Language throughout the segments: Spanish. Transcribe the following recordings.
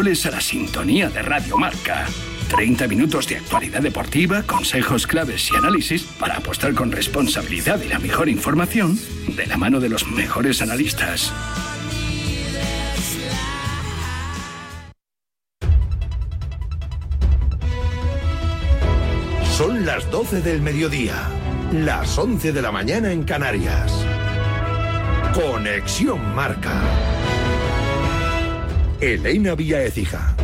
a la sintonía de Radio Marca. 30 minutos de actualidad deportiva, consejos claves y análisis para apostar con responsabilidad y la mejor información de la mano de los mejores analistas. Son las 12 del mediodía, las 11 de la mañana en Canarias. Conexión Marca. Elena Vía Ecija.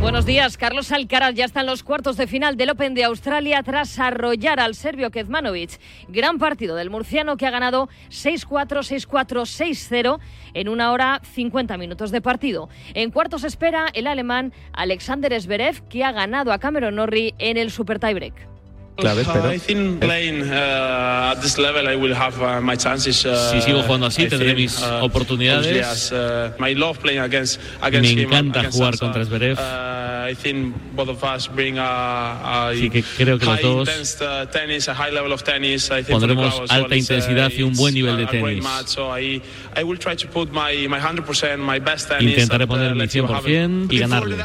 Buenos días, Carlos Alcaraz ya está en los cuartos de final del Open de Australia tras arrollar al serbio Kezmanovic. Gran partido del murciano que ha ganado 6-4, 6-4, 6-0 en una hora 50 minutos de partido. En cuartos espera el alemán Alexander Zverev que ha ganado a Cameron Norrie en el Super Tiebreak claves, pero... si sigo jugando así, tendré mis uh, oportunidades. Uh, Me encanta jugar contra Zverev. Uh, Así que creo que los dos pondremos alta intensidad y un buen nivel de tenis. Intentaré poner mi 100% y ganarle.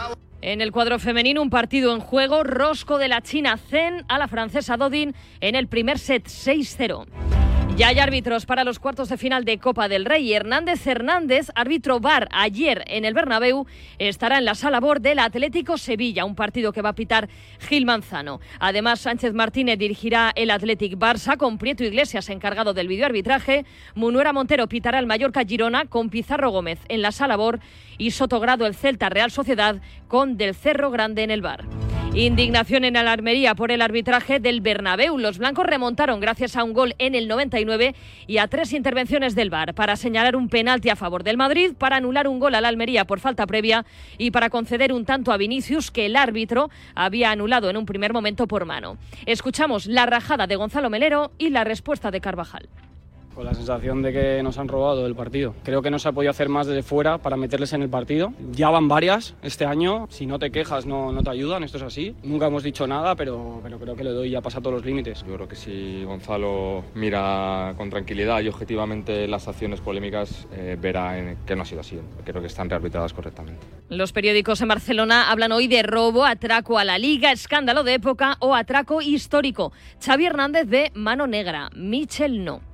En el cuadro femenino, un partido en juego, rosco de la China Zen a la francesa Dodin en el primer set 6-0. Ya hay árbitros para los cuartos de final de Copa del Rey. Hernández Hernández, árbitro VAR ayer en el Bernabéu, estará en la sala BOR del Atlético Sevilla, un partido que va a pitar Gil Manzano. Además, Sánchez Martínez dirigirá el Athletic Barça con Prieto Iglesias encargado del videoarbitraje. Munuera Montero pitará el Mallorca Girona con Pizarro Gómez en la sala BOR y Sotogrado el Celta Real Sociedad con Del Cerro Grande en el bar. Indignación en Alarmería por el arbitraje del Bernabéu. Los blancos remontaron gracias a un gol en el 99 y a tres intervenciones del VAR para señalar un penalti a favor del Madrid, para anular un gol al Almería por falta previa y para conceder un tanto a Vinicius que el árbitro había anulado en un primer momento por mano. Escuchamos la rajada de Gonzalo Melero y la respuesta de Carvajal. Con la sensación de que nos han robado el partido. Creo que no se ha podido hacer más desde fuera para meterles en el partido. Ya van varias este año. Si no te quejas, no, no te ayudan. Esto es así. Nunca hemos dicho nada, pero, pero creo que le doy ya pasa todos los límites. Yo creo que si Gonzalo mira con tranquilidad y objetivamente las acciones polémicas, eh, verá que no ha sido así. Creo que están rearbitradas correctamente. Los periódicos en Barcelona hablan hoy de robo, atraco a la liga, escándalo de época o atraco histórico. Xavi Hernández de mano negra. Michel no.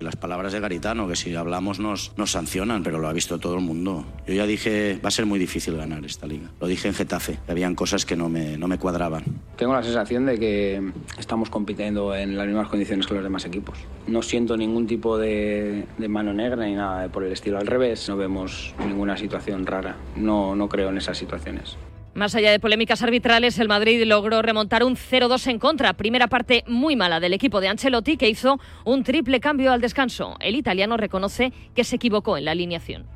Las palabras de Garitano, que si hablamos nos, nos sancionan, pero lo ha visto todo el mundo. Yo ya dije, va a ser muy difícil ganar esta liga. Lo dije en Getafe, habían cosas que no me, no me cuadraban. Tengo la sensación de que estamos compitiendo en las mismas condiciones que los demás equipos. No siento ningún tipo de, de mano negra ni nada por el estilo. Al revés, no vemos ninguna situación rara. No, no creo en esas situaciones. Más allá de polémicas arbitrales, el Madrid logró remontar un 0-2 en contra. Primera parte muy mala del equipo de Ancelotti, que hizo un triple cambio al descanso. El italiano reconoce que se equivocó en la alineación.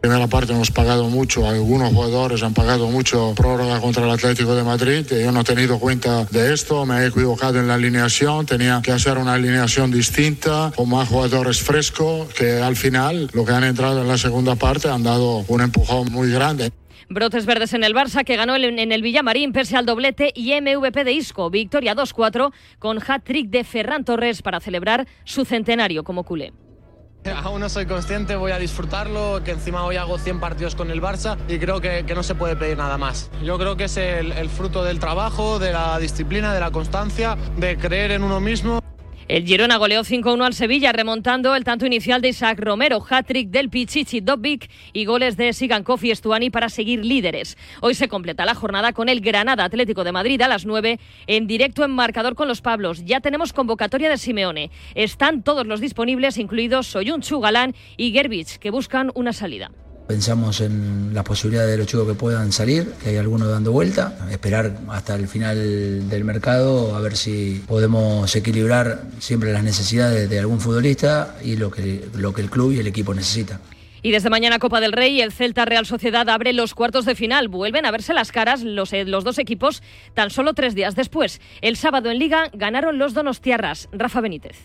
Primera parte hemos pagado mucho, algunos jugadores han pagado mucho prórroga contra el Atlético de Madrid. Yo no he tenido cuenta de esto, me he equivocado en la alineación, tenía que hacer una alineación distinta, con más jugadores frescos, que al final, lo que han entrado en la segunda parte, han dado un empujón muy grande. Brotes verdes en el Barça, que ganó en el Villamarín pese al doblete y MVP de Isco. Victoria 2-4 con hat-trick de Ferran Torres para celebrar su centenario como culé. Aún no soy consciente, voy a disfrutarlo, que encima hoy hago 100 partidos con el Barça y creo que, no se puede pedir nada más. Yo creo que es el fruto del trabajo, de la disciplina, de la constancia, de creer en uno mismo. El Girona goleó 5-1 al Sevilla, remontando el tanto inicial de Isaac Romero, hat-trick del Pichichi Dobbik y goles de Sigankov y Estuani para seguir líderes. Hoy se completa la jornada con el Granada Atlético de Madrid a las 9 en directo en marcador con los Pablos. Ya tenemos convocatoria de Simeone. Están todos los disponibles, incluidos Soyunchu, Galán y Gerbich, que buscan una salida. Pensamos en la posibilidad de los chicos que puedan salir, que hay algunos dando vuelta, esperar hasta el final del mercado a ver si podemos equilibrar siempre las necesidades de algún futbolista y lo que, lo que el club y el equipo necesitan. Y desde mañana Copa del Rey, el Celta Real Sociedad abre los cuartos de final. Vuelven a verse las caras los, eh, los dos equipos tan solo tres días después. El sábado en Liga ganaron los Donostiarras. Rafa Benítez.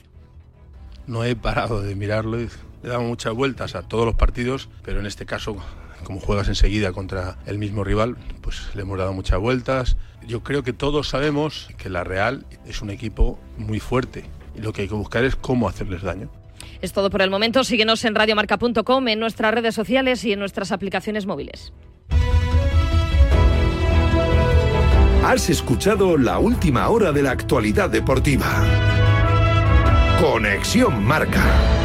No he parado de mirarlo le damos muchas vueltas a todos los partidos, pero en este caso, como juegas enseguida contra el mismo rival, pues le hemos dado muchas vueltas. Yo creo que todos sabemos que la Real es un equipo muy fuerte y lo que hay que buscar es cómo hacerles daño. Es todo por el momento. Síguenos en radiomarca.com, en nuestras redes sociales y en nuestras aplicaciones móviles. Has escuchado la última hora de la actualidad deportiva. Conexión Marca.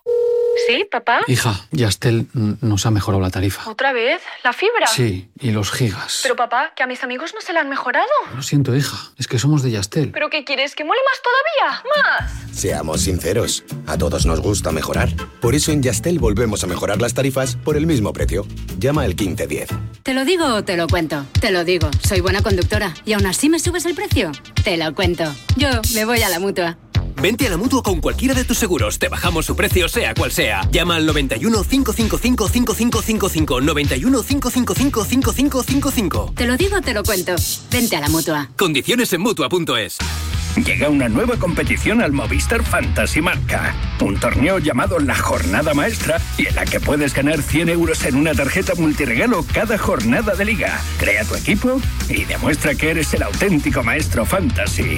¿Sí, papá? Hija, Yastel nos ha mejorado la tarifa. ¿Otra vez? ¿La fibra? Sí, y los gigas. Pero papá, que a mis amigos no se la han mejorado. Lo siento, hija, es que somos de Yastel. ¿Pero qué quieres? ¿Que mole más todavía? ¡Más! Seamos sinceros, a todos nos gusta mejorar. Por eso en Yastel volvemos a mejorar las tarifas por el mismo precio. Llama al 1510. ¿Te lo digo o te lo cuento? Te lo digo, soy buena conductora. ¿Y aún así me subes el precio? Te lo cuento. Yo me voy a la mutua. Vente a la mutua con cualquiera de tus seguros. Te bajamos su precio, sea cual sea. Llama al 91 555 5555. 91 555 5555. Te lo digo, te lo cuento. Vente a la mutua. Condiciones en mutua.es. Llega una nueva competición al Movistar Fantasy Marca. Un torneo llamado La Jornada Maestra y en la que puedes ganar 100 euros en una tarjeta multiregalo cada jornada de liga. Crea tu equipo y demuestra que eres el auténtico maestro fantasy.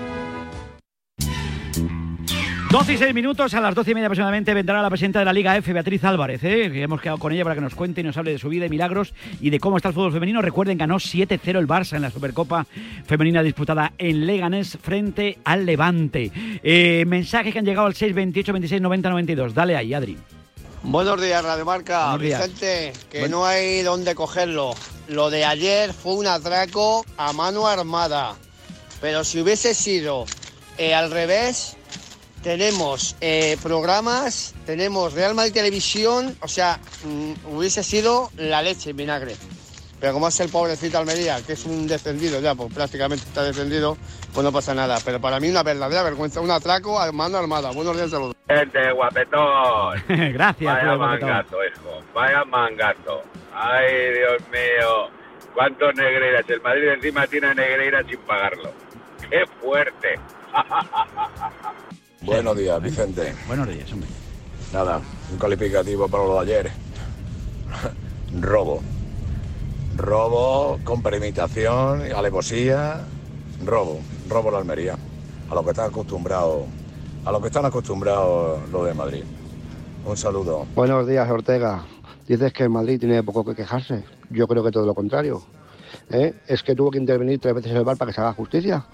12 y 6 minutos, a las 12 y media aproximadamente vendrá la presidenta de la Liga F, Beatriz Álvarez, ¿eh? hemos quedado con ella para que nos cuente y nos hable de su vida y milagros y de cómo está el fútbol femenino. Recuerden, ganó 7-0 el Barça en la Supercopa femenina disputada en Leganés frente al Levante. Eh, mensajes que han llegado al 628 26 90 92. Dale ahí, Adri. Buenos días, Radio Marca. Vicente, que no hay dónde cogerlo. Lo de ayer fue un atraco a mano armada. Pero si hubiese sido eh, al revés, tenemos eh, programas, tenemos Real Madrid Televisión, o sea, mm, hubiese sido la leche en vinagre. Pero como es el pobrecito Almería, que es un descendido ya, pues prácticamente está descendido, pues no pasa nada. Pero para mí una verdadera vergüenza, un atraco a mano armada. Buenos días, saludos. Gente, guapetón. Gracias. Vaya mangato, hijo. Vaya mangato. Ay, Dios mío. ¿Cuántos negreiras? El Madrid encima tiene negreiras sin pagarlo. ¡Qué fuerte! Buenos días, Vicente. Buenos días, hombre. Nada, un calificativo para lo de ayer. Robo. Robo con premeditación, alevosía. Robo. Robo la Almería. A lo que están acostumbrados. A lo que están acostumbrados los de Madrid. Un saludo. Buenos días, Ortega. Dices que el Madrid tiene poco que quejarse. Yo creo que todo lo contrario. ¿Eh? Es que tuvo que intervenir tres veces el bar para que se haga justicia.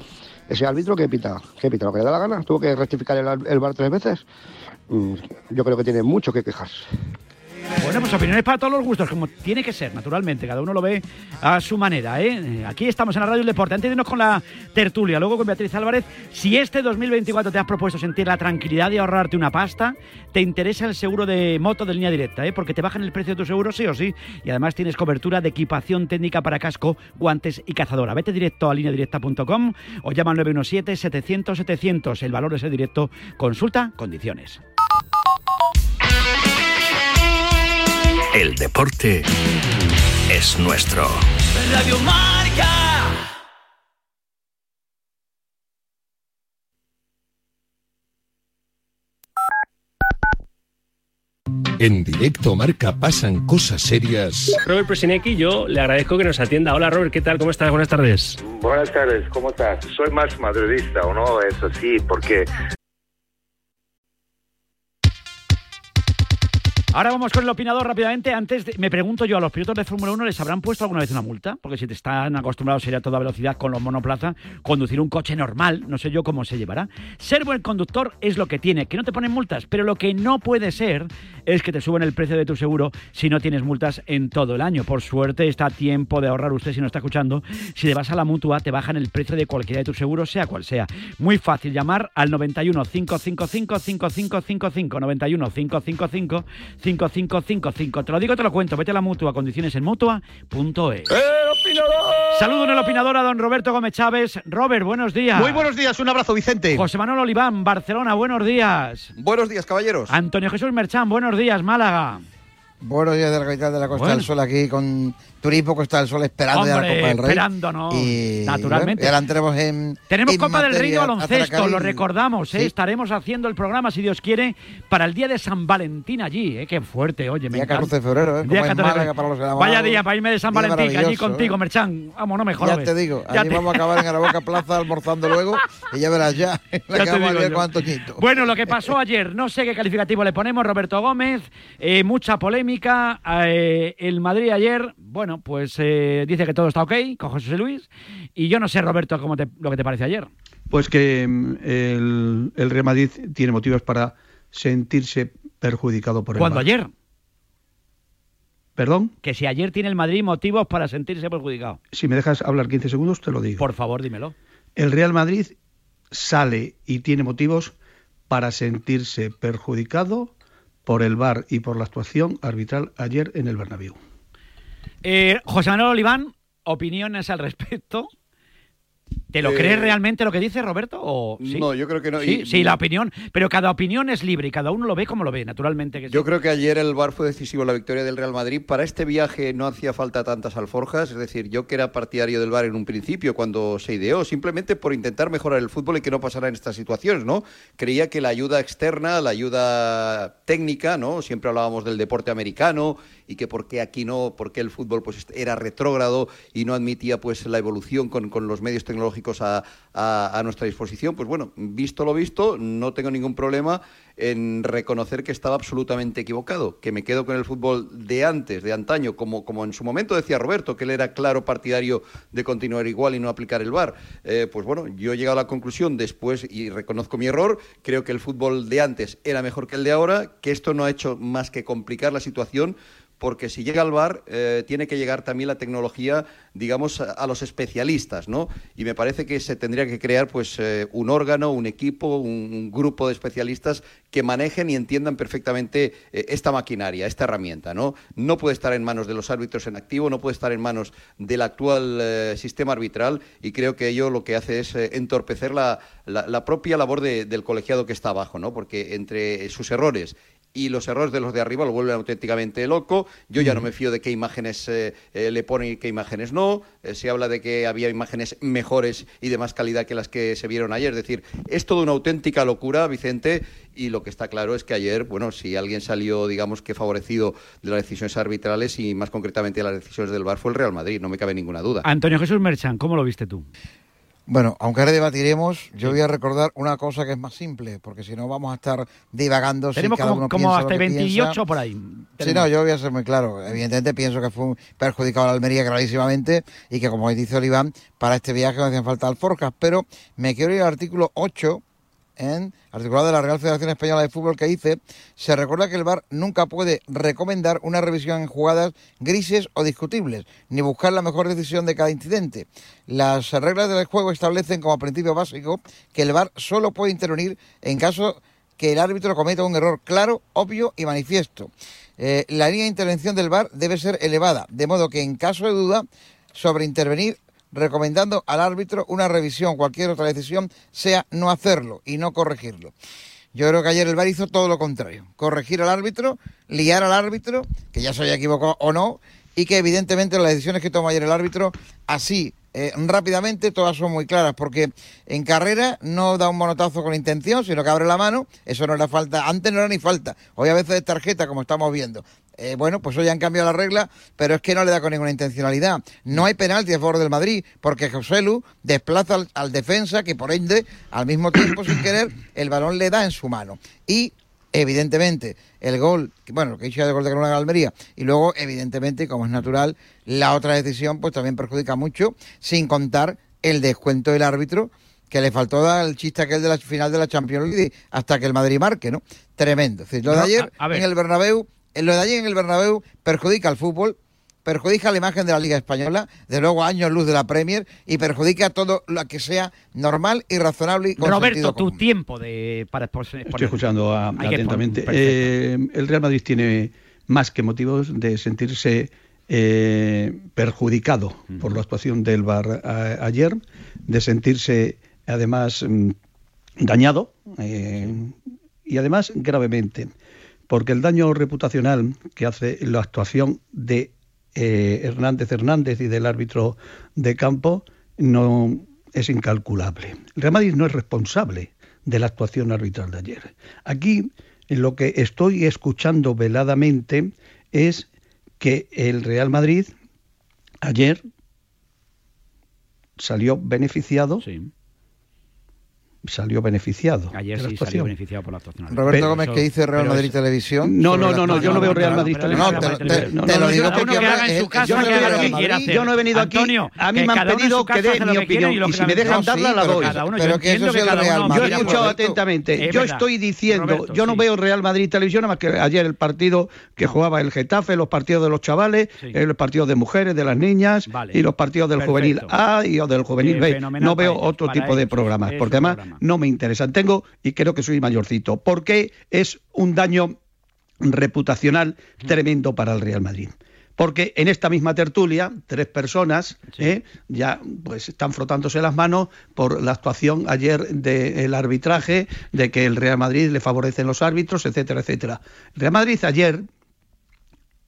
Ese árbitro que pita, que pita lo que le da la gana, tuvo que rectificar el, el bar tres veces. Mm, yo creo que tiene mucho que quejarse. Bueno, pues opiniones para todos los gustos, como tiene que ser, naturalmente. Cada uno lo ve a su manera. ¿eh? Aquí estamos en la Radio Deporte. Antes de irnos con la tertulia, luego con Beatriz Álvarez. Si este 2024 te has propuesto sentir la tranquilidad de ahorrarte una pasta, te interesa el seguro de moto de línea directa, ¿eh? porque te bajan el precio de tu seguro sí o sí. Y además tienes cobertura de equipación técnica para casco, guantes y cazadora. Vete directo a lineadirecta.com o llama al 917-700-700. El valor de ese directo. Consulta condiciones. El deporte es nuestro. Radio Marca. En directo marca pasan cosas serias. Robert Presinecki, yo le agradezco que nos atienda. Hola Robert, ¿qué tal? ¿Cómo estás? Buenas tardes. Buenas tardes, ¿cómo estás? Soy más madridista, ¿o no? Eso sí, porque Ahora vamos con el opinador rápidamente. Antes, me pregunto yo, ¿a los pilotos de Fórmula 1 les habrán puesto alguna vez una multa? Porque si te están acostumbrados a ir a toda velocidad con los monoplazas, conducir un coche normal, no sé yo cómo se llevará. Ser buen conductor es lo que tiene, que no te ponen multas, pero lo que no puede ser es que te suben el precio de tu seguro si no tienes multas en todo el año. Por suerte está a tiempo de ahorrar usted si no está escuchando. Si te vas a la mutua, te bajan el precio de cualquiera de tus seguros, sea cual sea. Muy fácil llamar al 91 555 5555 91 555 5555. Te lo digo, te lo cuento. Vete a la mutua, condiciones en mutua.es. Saludo en el opinador a don Roberto Gómez Chávez. Robert, buenos días. Muy buenos días, un abrazo, Vicente. José Manuel Oliván, Barcelona, buenos días. Buenos días, caballeros. Antonio Jesús Merchán, buenos días, Málaga. Buenos días de la capital de la Costa Bueno. del Sol aquí con Turismo Costa del Sol esperando ya la Hombre, Copa del Rey. esperándonos, Y, naturalmente. bueno, y ahora entremos en. Tenemos en Copa del Rey de baloncesto, lo recordamos, ¿eh? Sí. estaremos haciendo el programa, si Dios quiere, para el día de San Valentín allí, ¿eh? qué fuerte, oye, me Día encanta. 14 de febrero, ¿eh? Día Como en 14 de para los. Vaya día para irme de San Valentín, allí maravilloso, contigo, ¿eh? Merchan, vamos, no me Ya jorobes. te digo, Ya allí te- vamos a acabar en Araboca Plaza almorzando luego y ya verás ya. La Ya Antoñito. Bueno, lo que pasó ayer, no sé qué calificativo le ponemos, Roberto Gómez, eh, mucha polémica. Eh, el Madrid ayer, bueno, pues eh, dice que todo está ok con José Luis. Y yo no sé, Roberto, cómo te- lo que te parece ayer. Pues que mm, el, el Real Madrid tiene motivos para sentirse perjudicado por el Cuando VAR. ayer, Perdón, que si ayer tiene el Madrid motivos para sentirse perjudicado. si me dejas hablar 15 segundos, te lo digo. Por favor, dímelo. El Real Madrid sale y tiene motivos para sentirse perjudicado por el VAR y por la actuación arbitral ayer en el Bernabéu. Eh, José Manuel Oliván, opiniones al respecto. ¿Te lo Eh, crees realmente lo que dice Roberto? O, ¿sí? No, yo creo que no. Sí, Y- sí, la opinión. Pero cada opinión es libre y cada uno lo ve como lo ve, naturalmente. Que sí. Yo creo que ayer el VAR fue decisivo en la victoria del Real Madrid. Para este viaje no hacía falta tantas alforjas. Es decir, yo que era partidario del VAR en un principio cuando se ideó, simplemente por intentar mejorar el fútbol y que no pasara en estas situaciones, ¿no? Creía que la ayuda externa, la ayuda técnica, ¿no? Siempre hablábamos del deporte americano y que por qué aquí no, por qué el fútbol pues era retrógrado y no admitía pues la evolución con, con los medios tecnológicos a, a- a nuestra disposición. Pues bueno, visto lo visto, no tengo ningún problema en reconocer que estaba absolutamente equivocado, que me quedo con el fútbol de antes, de antaño, como, como en su momento decía Roberto, que él era claro partidario de continuar igual y no aplicar el VAR. Eh, pues bueno, yo he llegado a la conclusión después, y reconozco mi error, creo que el fútbol de antes era mejor que el de ahora, que esto no ha hecho más que complicar la situación, porque si llega al VAR eh, tiene que llegar también la tecnología, digamos, a, los especialistas, ¿no? Y me parece que se tendría que crear, pues, eh, un órgano, un equipo, un grupo de especialistas que manejen y entiendan perfectamente eh, esta maquinaria, esta herramienta, ¿no? No puede estar en manos de los árbitros en activo, no puede estar en manos del actual eh, sistema arbitral y creo que ello lo que hace es eh, entorpecer la, la- propia labor de- del colegiado que está abajo, ¿no? Porque entre sus errores y los errores de los de arriba lo vuelven auténticamente loco. Yo ya no me fío de qué imágenes eh, eh, le ponen y qué imágenes no. Eh, se habla de que había imágenes mejores y de más calidad que las que se vieron ayer. Es decir, es toda una auténtica locura, Vicente, y lo que está claro es que ayer, bueno, si alguien salió, digamos que favorecido de las decisiones arbitrales y más concretamente de las decisiones del VAR fue el Real Madrid, no me cabe ninguna duda. Antonio Jesús Merchan, ¿cómo lo viste tú? Bueno, aunque ahora debatiremos, yo voy a recordar una cosa que es más simple, porque si no vamos a estar divagando. si Tenemos cada como, uno como hasta que 28 piensa. por ahí. Sí, no, yo voy a ser muy claro. Evidentemente pienso que fue un perjudicado a la Almería clarísimamente y que, como dice Oliván, para este viaje no hacían falta alforjas. Pero me quiero ir al artículo 8, en articulado de la Real Federación Española de Fútbol, que dice, se recuerda que el VAR nunca puede recomendar una revisión en jugadas grises o discutibles, ni buscar la mejor decisión de cada incidente. Las reglas del juego establecen como principio básico que el VAR solo puede intervenir en caso que el árbitro cometa un error claro, obvio y manifiesto. Eh, la línea de intervención del VAR debe ser elevada, de modo que en caso de duda sobre intervenir, recomendando al árbitro una revisión, cualquier otra decisión, sea no hacerlo y no corregirlo. Yo creo que ayer el VAR hizo todo lo contrario, corregir al árbitro, liar al árbitro, que ya se haya equivocado o no, y que evidentemente las decisiones que toma ayer el árbitro, así eh, rápidamente, todas son muy claras, porque en carrera no da un monotazo con intención, sino que abre la mano, eso no era falta, antes no era ni falta, hoy a veces es tarjeta, como estamos viendo. Eh, bueno, pues hoy han cambiado la regla, pero es que no le da con ninguna intencionalidad. No hay penalti a favor del Madrid, porque José Lu desplaza al, al defensa, que por ende, al mismo tiempo, sin querer, el balón le da en su mano. Y evidentemente, el gol, bueno, lo que he dicho de gol de Carolina de Almería, y luego, evidentemente, como es natural, la otra decisión, pues también perjudica mucho, sin contar el descuento del árbitro, que le faltó dar el chiste aquel de la final de la Champions League hasta que el Madrid marque, ¿no? Tremendo. Es decir, lo de No, ayer a- a ver. en el Bernabéu, lo de ayer en el Bernabéu perjudica al fútbol, perjudica la imagen de la Liga Española, de luego años luz de la Premier y perjudica todo lo que sea normal y razonable y con Roberto, tu común. tiempo de para exponer- Estoy escuchando a- Hay que atentamente. Eh, el Real Madrid tiene más que motivos de sentirse eh, perjudicado por la actuación del VAR ayer, de sentirse además mm, dañado eh, y además gravemente, porque el daño reputacional que hace la actuación de eh, Hernández Hernández y del árbitro de campo no es incalculable. El Real Madrid no es responsable de la actuación arbitral de ayer. Aquí lo que estoy escuchando veladamente es que el Real Madrid ayer salió beneficiado. Salió beneficiado. Ayer sí salió beneficiado por la actuación. Roberto Pero Gómez, que dice Real pero Madrid Televisión. No, no, no, no, yo no veo Real Madrid Televisión. No, te, te- No, te lo digo yo- porque uno que habla- haga en es- su es- casa, yo Madrid. Yo no he venido aquí- Antonio, a mí me han pedido que dé mi opinión, y si me dejan darla, la doy. Pero yo que eso cada Real uno- Yo he Madrid, escuchado atentamente. Yo estoy diciendo, yo no veo Real Madrid Televisión, nada más que ayer el partido que jugaba el Getafe, los partidos de los chavales, el partido de mujeres, de las niñas y los partidos del juvenil A y o del juvenil Eh, B. No veo otro tipo de programas, porque además. No me interesan. Tengo y creo que soy mayorcito. Porque es un daño reputacional tremendo para el Real Madrid. Porque en esta misma tertulia, tres personas ¿eh? ya pues están frotándose las manos por la actuación ayer del arbitraje, de que el Real Madrid le favorecen los árbitros, etcétera, etcétera. El Real Madrid ayer,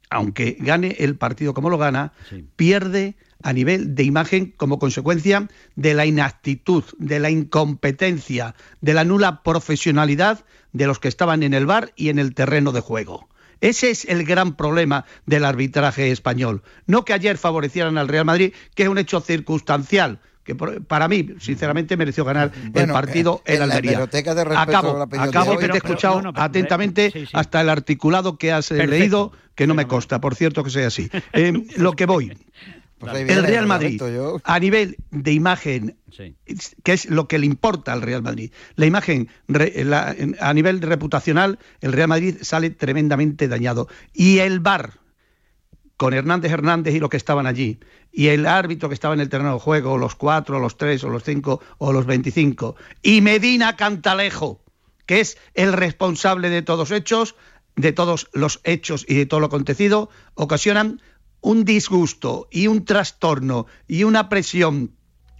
aunque gane el partido como lo gana, pierde a nivel de imagen como consecuencia de la inactitud, de la incompetencia, de la nula profesionalidad de los que estaban en el bar y en el terreno de juego. Ese es el gran problema del arbitraje español. No que ayer favorecieran al Real Madrid, que es un hecho circunstancial, que para mí, sinceramente, mereció ganar el Bueno, partido eh, en en Almería. acabo, la de acabo que te he escuchado pero- no, pero- atentamente sí, sí. hasta el articulado que has eh, Perfecto. leído, que no me consta, por cierto que sea así. Eh, lo que voy. Pues el viene, Real Madrid, yo- a nivel de imagen, que es lo que le importa al Real Madrid, la imagen la- a nivel reputacional, el Real Madrid sale tremendamente dañado. Y el VAR, con Hernández Hernández y los que estaban allí, y el árbitro que estaba en el terreno de juego, los cuatro, los tres, o los cinco, o los veinticinco, y Medina Cantalejo, que es el responsable de todos hechos, de todos los hechos y de todo lo acontecido, ocasionan un disgusto y un trastorno y una presión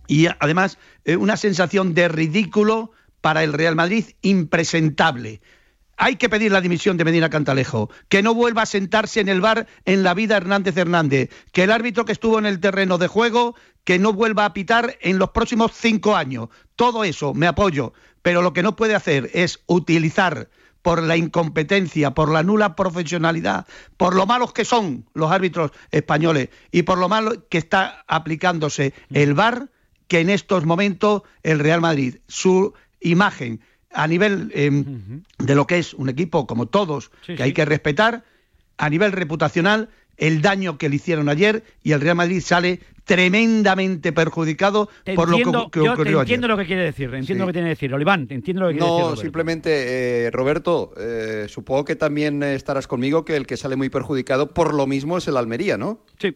y además eh, una sensación de ridículo para el Real Madrid impresentable. Hay que pedir la dimisión de Medina Cantalejo, que no vuelva a sentarse en el bar en la vida Hernández Hernández, que el árbitro que estuvo en el terreno de juego, que no vuelva a pitar en los próximos cinco años. Todo eso me apoyo, pero lo que no puede hacer es utilizar por la incompetencia, por la nula profesionalidad, por lo malos que son los árbitros españoles y por lo malo que está aplicándose el VAR, que en estos momentos el Real Madrid, su imagen a nivel eh, de lo que es un equipo como todos, Sí, que hay sí. que respetar, a nivel reputacional, el daño que le hicieron ayer y el Real Madrid sale tremendamente perjudicado Te por entiendo, lo que, que yo te ocurrió ayer. entiendo lo que quiere decir, entiendo Sí. lo que tiene que decir. Oliván, te entiendo lo que quiere decir. No, simplemente, eh, Roberto, eh, supongo que también eh, estarás conmigo que el que sale muy perjudicado por lo mismo es el Almería, ¿no? Sí.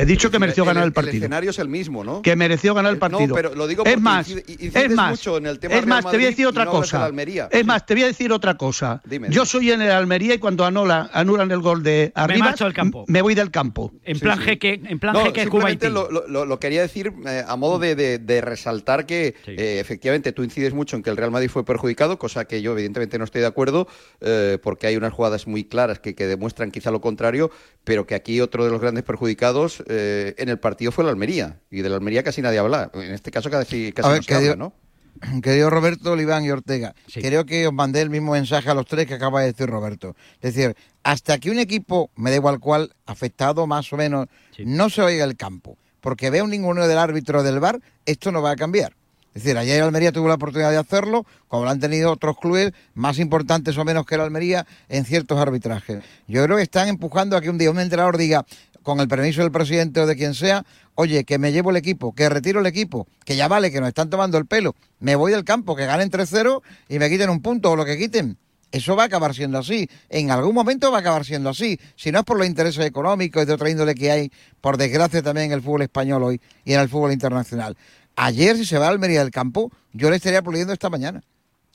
He dicho que mereció ganar el El partido. escenario es el mismo, ¿no? que mereció ganar el Eh, no, partido. pero lo digo es porque más, incide- incides es más, mucho en el tema es Real más, te voy a decir otra no cosa. Es más, te voy a decir otra cosa. Dime, Yo soy en el Almería y cuando anula, anulan el gol de arriba, del campo. me voy del campo. En plan jeque, en plan No, jeque Cuba simplemente lo, lo- lo- lo quería decir eh, a modo de, de- de resaltar que eh, efectivamente tú incides mucho en que el Real Madrid fue perjudicado, cosa que yo evidentemente no estoy de acuerdo, eh, porque hay unas jugadas muy claras que, que demuestran quizá lo contrario, pero que aquí otro de los grandes perjudicados eh, en el partido fue el Almería, y del Almería casi nadie habla. En este caso casi, casi A ver, no se que habla, ¿no? Querido Roberto, Oliván y Ortega, creo que os mandé el mismo mensaje a los tres que acaba de decir Roberto. Es decir, hasta que un equipo, me da igual cuál, afectado más o menos, no se oiga el campo, porque vea un ninguno del árbitro del bar, esto no va a cambiar. Es Es decir, ayer Almería tuvo la oportunidad de hacerlo, como lo han tenido otros clubes más importantes o menos que el Almería en ciertos arbitrajes. Yo creo que están empujando a que un día un entrenador diga, con el permiso del presidente o de quien sea, oye, que me llevo el equipo, que retiro el equipo, que ya vale, que nos están tomando el pelo, me voy del campo, que ganen 3-0 y me quiten un punto o lo que quiten. Eso va a acabar siendo así. En algún momento va a acabar siendo así. Si no es por los intereses económicos y de otra índole que hay, por desgracia también en el fútbol español hoy y en el fútbol internacional. Ayer, si se va a Almería del campo, yo le estaría aplaudiendo esta mañana.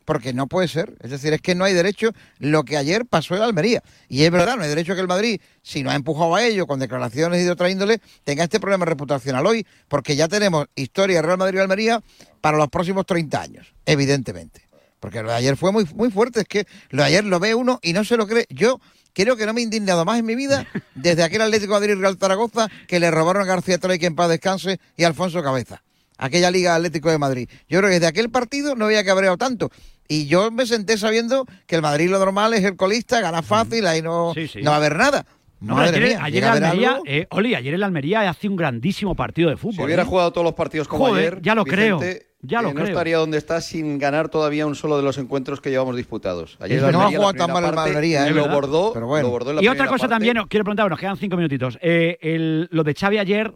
Porque no puede ser. Es decir, es que no hay derecho lo que ayer pasó en Almería. Y es verdad, no hay derecho que el Madrid, si no ha empujado a ello con declaraciones y de otra índole, tenga este problema reputacional hoy. Porque ya tenemos historia Real Madrid y Almería para los próximos 30 años, evidentemente. Porque lo de ayer fue muy, muy fuerte. Es que lo de ayer lo ve uno y no se lo cree. Yo creo que no me he indignado más en mi vida desde aquel Atlético de Madrid Real Zaragoza que le robaron a García Troy que en paz descanse y Alfonso Cabeza. Aquella Liga Atlético de Madrid. Yo creo que desde aquel partido no había cabreado tanto. Y yo me senté sabiendo que el Madrid lo normal es el colista, gana fácil, ahí no, no va a haber nada. No, Madre ayer, mía, ayer Almería, eh, Oli, ayer el Almería hace un grandísimo partido de fútbol. Si hubiera ¿eh? jugado todos los partidos como Joder, ayer, ya lo creo, ya lo eh, no creo. estaría donde está sin ganar todavía un solo de los encuentros que llevamos disputados. Ayer. No ha jugado la tan mal el parte, Almería, ¿eh? lo bordó, Pero bueno. lo bordó en la Y otra cosa parte. también, os quiero preguntar, nos quedan cinco minutitos. Eh, el- lo de Xavi ayer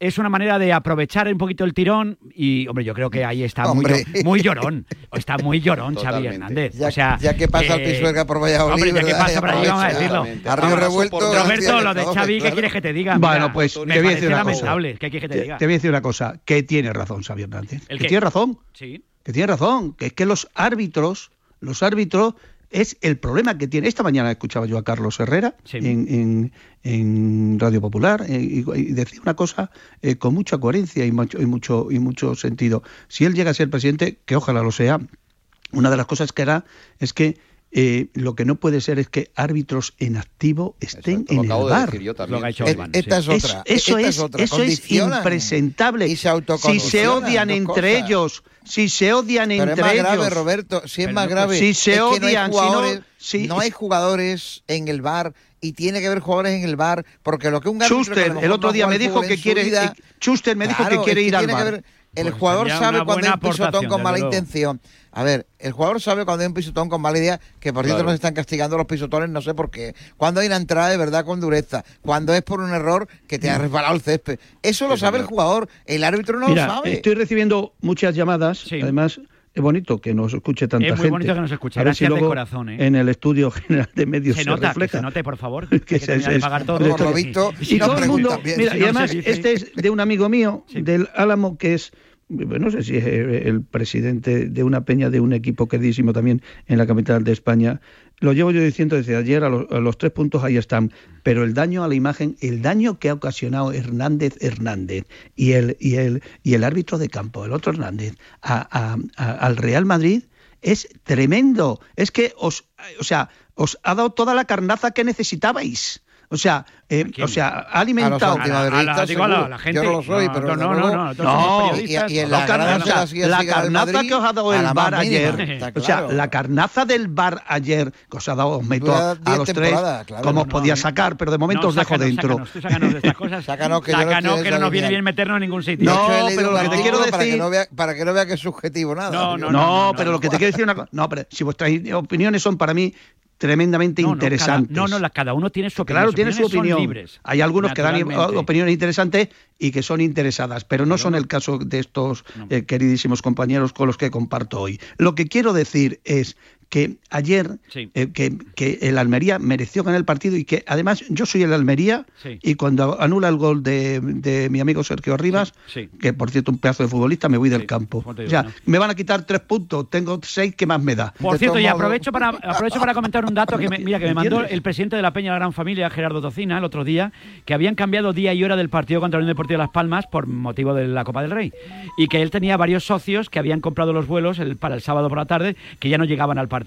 es una manera de aprovechar un poquito el tirón y, hombre, yo creo que ahí está muy, muy llorón. Está muy llorón Xavi Totalmente. Hernández. Ya- o sea, ya que pasa el eh, Pisuerga por Valladolid, Hombre, ya que pasa por allí, vamos a decirlo. A Río Revuelto, Roberto, lo de Xavi, ¿qué claro. quieres que te diga? Bueno, pues me te voy a decir una cosa. lamentable. ¿Qué quieres que te Te, diga? te voy a decir una cosa, que tiene razón Xavi Hernández. ¿El que qué? tiene razón. Sí. Que tiene razón. Que es que los árbitros, los árbitros es el problema que tiene. Esta mañana escuchaba yo a Carlos Herrera en, en- en Radio Popular eh, y, y decía una cosa eh, con mucha coherencia y mucho, y mucho y mucho sentido. Si él llega a ser presidente, que ojalá lo sea, una de las cosas que hará es que eh, lo que no puede ser es que árbitros en activo estén en el de bar. decir yo también. Lo que ha hecho Et- Orbán, esta sí. es otra. eso esta es, otra. eso es impresentable. Y se si se odian entre cosas. ellos, si se odian Pero entre es más ellos. grave, Roberto, si es Pero más no, grave. si se es que no hay odian, si no- jugadores, si- no hay jugadores en el bar y tiene que haber jugadores en el bar porque lo que un que Schuster, mejor el otro día me dijo que quiere. vida- Schuster me dijo Claro, que quiere ir al que bar. El Pues jugador sabe cuando hay un pisotón con mala luego. intención. A ver, el jugador sabe cuando hay un pisotón con mala idea, que por cierto Claro. nos están castigando los pisotones, no sé por qué. Cuando hay una entrada de verdad con dureza, cuando es por un error que te ha resbalado el césped. Eso lo sabe el jugador, el árbitro no Mira, lo sabe. estoy recibiendo muchas llamadas. Además, es bonito que nos escuche tanta Es muy gente. bonito que nos escuche. A ver si Gracias de corazón, ¿eh? En el estudio general de medios Se se, nota, que refleja. se note, por favor. que que se- de se- pagar todo. Por lo visto, y no todo el mundo, mira, Si y no además se este es de un amigo mío del Álamo que es no sé si es el presidente de una peña de un equipo queridísimo también en la capital de España. Lo llevo yo diciendo desde ayer, a los, tres puntos ahí están. Pero el daño a la imagen, el daño que ha ocasionado Hernández Hernández y el, y el, y el árbitro de campo, el otro Hernández, a- al Real Madrid es tremendo. Es que os, o sea, os ha dado toda la carnaza que necesitabais. O sea, eh, o sea, ha alimentado. A los la- seguro. a la gente- Yo no lo soy, no, pero no, no, no, no, No, y, y en La carnaza, la Madrid que os ha dado el bar ayer, está o sea, claro. la carnaza del bar ayer que os ha dado, os meto a, los tres, claro. como os No, podía no. sacar, pero de momento No, os dejo dentro. sácanos, de estas cosas. Sácanos, que no no nos viene bien. meternos en ningún sitio. No, pero lo que te quiero decir- no para que no vea que es subjetivo nada. No, Yo- No, pero lo que te quiero decir una cosa. No, pero si vuestras opiniones son para mí tremendamente No, no, interesantes. cada- no, no, la- cada uno tiene su opinión. Claro, tiene su opinión. libres, Hay algunos que dan opiniones interesantes y que son interesadas, pero no son el caso de estos eh, queridísimos compañeros con los que comparto hoy. Lo que quiero decir es que ayer Sí. eh, que, que el Almería mereció ganar el partido y que además yo soy el Almería Sí. y cuando anula el gol de, de mi amigo Sergio Rivas, Sí. que por cierto un pedazo de futbolista, me voy del campo. te O digo, sea, ¿no? me van a quitar tres puntos, tengo seis, ¿qué más me da? Por De cierto, y aprovecho para, aprovecho para comentar un dato que me, mira, que me mandó el presidente de la Peña de la Gran Familia, Gerardo Tocina, el otro día, que habían cambiado día y hora del partido contra la Unión Deportiva de Las Palmas por motivo de la Copa del Rey. Y que él tenía varios socios que habían comprado los vuelos el- para el sábado por la tarde, que ya no llegaban al partido.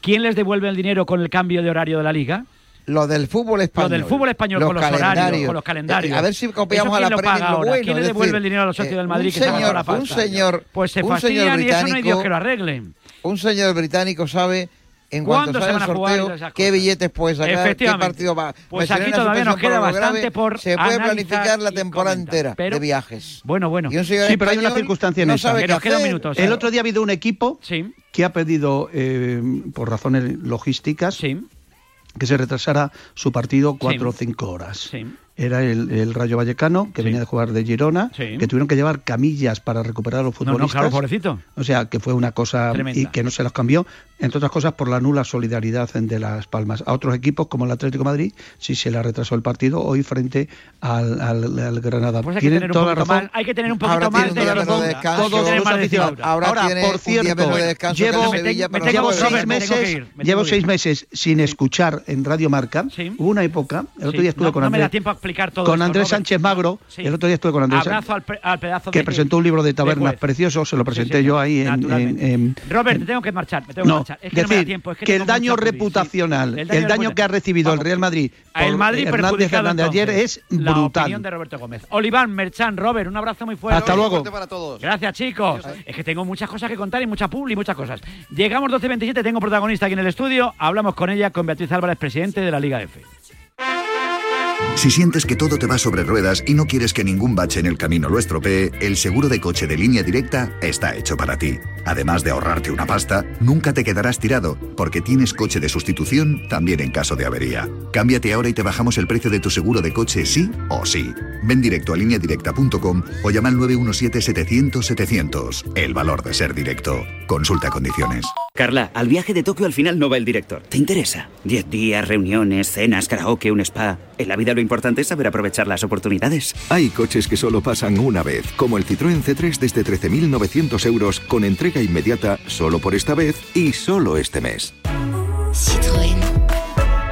¿Quién les devuelve el dinero con el cambio de horario de la liga? Lo del fútbol español. del fútbol español con los horarios, con los calendarios. Eh, a ver si copiamos ¿Eso a la lo paga lo ahora? bueno. ¿Quién le devuelve decir, el dinero a los socios eh, del Madrid que se señor, con la pasta? Un señor, Pues se un señor fastidian y eso no hay británico, Dios que lo arregle. un señor británico sabe en cuanto ¿Cuándo se sale el van a jugar sorteo, qué billetes puedes sacar, qué partido va. Pues aquí todavía nos queda bastante grave, por Se puede planificar la temporada entera Pero- de viajes. Bueno, bueno. Y un señor Sí, pero hay una circunstancia en no esa. nos queda un. El otro día ha habido un equipo Sí. que ha pedido, eh, por razones logísticas, que se retrasara su partido cuatro o cinco horas. Era el, el Rayo Vallecano, que venía de jugar de Girona, Sí. que tuvieron que llevar camillas para recuperar a los No, futbolistas. no, claro, pobrecito. O sea, que fue una cosa Tremenda. y que no se las cambió, entre otras cosas por la nula solidaridad de Las Palmas. A otros equipos, como el Atlético de Madrid, sí se le retrasó el partido hoy frente al, al- al Granada. Pues hay que Tienen tener toda razón. más- hay que tener un poquito Ahora más de razón. de descanso. Tener más de Ahora Ahora, tiene por cierto, de llevo, el de Sevilla, pero llevo seis meses, llevo seis meses sin escuchar en Radio Marca. Hubo una época, el otro Sí. día estuve no, con no me da Andrés, con Andrés. Sánchez Magro. Sí. El otro día estuve con Andrés Abrazo al, pre- al pedazo que de presentó un libro de tabernas juez. precioso, se lo presenté sí, yo ahí en, Robert, me tengo que marchar, me tengo no, marchar. Es que no decir tiempo, es que, que el daño mucho prisa, sí. reputacional, el daño, reputacional. que ha recibido el Real Madrid A el por Madrid Hernández Hernández ayer es La brutal. opinión de Roberto Gómez. Oliván, Merchan, Robert, un abrazo muy fuerte. Hasta luego. Para todos. Gracias, chicos. Es que tengo muchas cosas que contar y mucha publi y muchas cosas. Llegamos 12.27, tengo protagonista aquí en el estudio. Hablamos con ella, con Beatriz Álvarez, presidente de la Liga F. Si sientes que todo te va sobre ruedas y no quieres que ningún bache en el camino lo estropee, el seguro de coche de línea directa está hecho para ti. Además de ahorrarte una pasta, nunca te quedarás tirado, porque tienes coche de sustitución también en caso de avería. Cámbiate ahora y te bajamos el precio de tu seguro de coche sí o sí. Ven directo a lineadirecta.com o llama al 917-700-700. El valor de ser directo. Consulta condiciones. Carla, al viaje de Tokio al final no va el director. ¿Te interesa? Diez días, reuniones, cenas, karaoke, un spa. En la vida lo importante es saber aprovechar las oportunidades. Hay coches que solo pasan una vez, como el Citroën C3 desde 13.900 euros con entrega inmediata solo por esta vez y solo este mes. Citroën.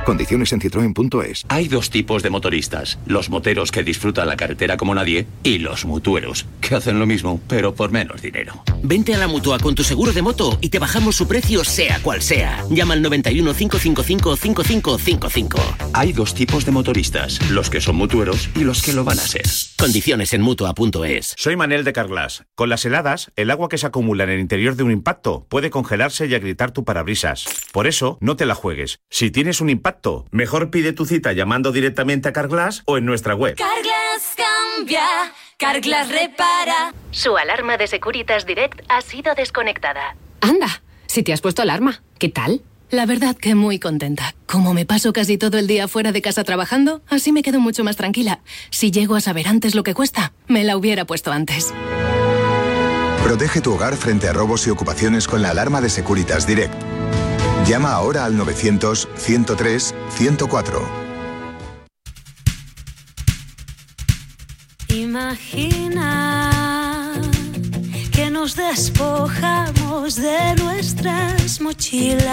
Condiciones en citroen.es. Hay dos tipos de motoristas, los moteros que disfrutan la carretera como nadie y los mutueros, que hacen lo mismo, pero por menos dinero. Vente a la mutua con tu seguro de moto y te bajamos su precio sea cual sea. Llama al 91 555 5555. Hay dos tipos de motoristas, los que son mutueros y los que lo van a ser. Condiciones en mutua.es. Soy Manel de Carglass. Con las heladas, el agua que se acumula en el interior de un impacto puede congelarse y agrietar tu parabrisas. Por eso, no te la juegues. Si tienes un impacto, mejor pide tu cita llamando directamente a Carglass o en nuestra web. Carglass cambia, Carglass repara. Su alarma de Securitas Direct ha sido desconectada. Anda, si te has puesto alarma, ¿qué tal? La verdad que muy contenta. Como me paso casi todo el día fuera de casa trabajando, así me quedo mucho más tranquila. Si llego a saber antes lo que cuesta, me la hubiera puesto antes. Protege tu hogar frente a robos y ocupaciones con la alarma de Securitas Direct. Llama ahora al 900-103-104. Imagina que nos despojamos de nuestras mochilas.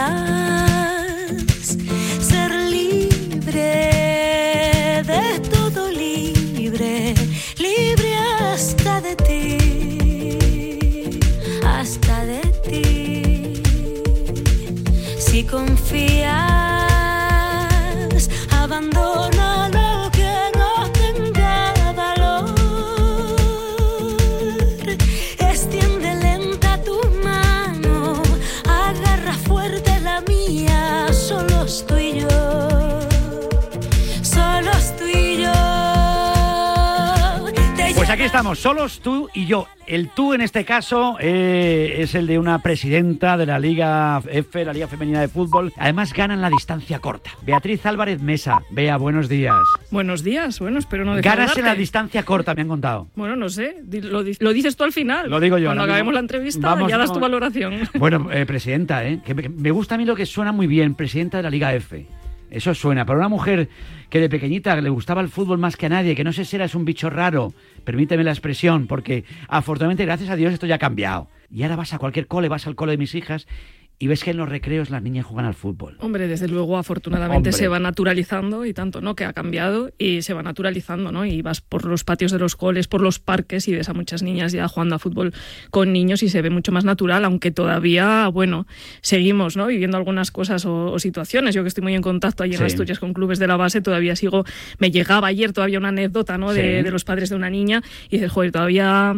Ser libre de Si confías, aquí estamos, solos tú y yo. El tú en este caso eh, es el de una presidenta de la Liga F, la Liga Femenina de Fútbol. Además ganan la distancia corta. Beatriz Álvarez Mesa. Bea, buenos días. Buenos días, bueno, espero no Ganas en la distancia corta, me han contado. Bueno, no sé, lo, di- lo dices tú al final. Lo digo yo, Cuando acabemos la entrevista Vamos, ya das tu valoración. Bueno, eh, presidenta, ¿eh? que me, que me gusta a mí lo que suena muy bien, presidenta de la Liga F. Eso suena. Para una mujer que de pequeñita le gustaba el fútbol más que a nadie, que no sé si eras un bicho raro, permíteme la expresión, porque afortunadamente, gracias a Dios, esto ya ha cambiado. Y ahora vas a cualquier cole, vas al cole de mis hijas y ves que en los recreos las niñas juegan al fútbol. Hombre, desde luego, afortunadamente Hombre. se va naturalizando y tanto, ¿no? Que ha cambiado y se va naturalizando, ¿no? Y vas por los patios de los coles, por los parques y ves a muchas niñas ya jugando a fútbol con niños y se ve mucho más natural, aunque todavía, bueno, seguimos, ¿no? Viviendo algunas cosas o, o situaciones. Yo que estoy muy en contacto allí Sí. en Asturias con clubes de la base, todavía sigo, me llegaba ayer todavía una anécdota, ¿no? De, Sí. de los padres de una niña y dices, joder, todavía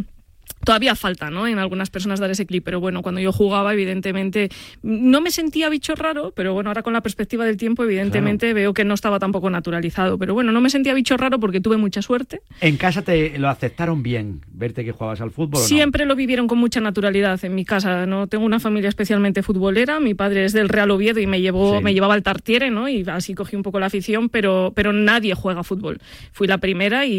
todavía falta, ¿no? En algunas personas dar ese clip, pero bueno, cuando yo jugaba, evidentemente, no me sentía bicho raro, pero bueno, ahora con la perspectiva del tiempo, evidentemente veo que no estaba tampoco naturalizado, pero bueno, no me sentía bicho raro porque tuve mucha suerte. ¿En casa te lo aceptaron bien, verte que jugabas al fútbol? o no? Siempre lo vivieron con mucha naturalidad en mi casa. No tengo una familia especialmente futbolera. Mi padre es del Real Oviedo y me llevó, Sí. me llevaba al Tartiere, ¿no? Y así cogí un poco la afición, pero, pero nadie juega fútbol. Fui la primera y,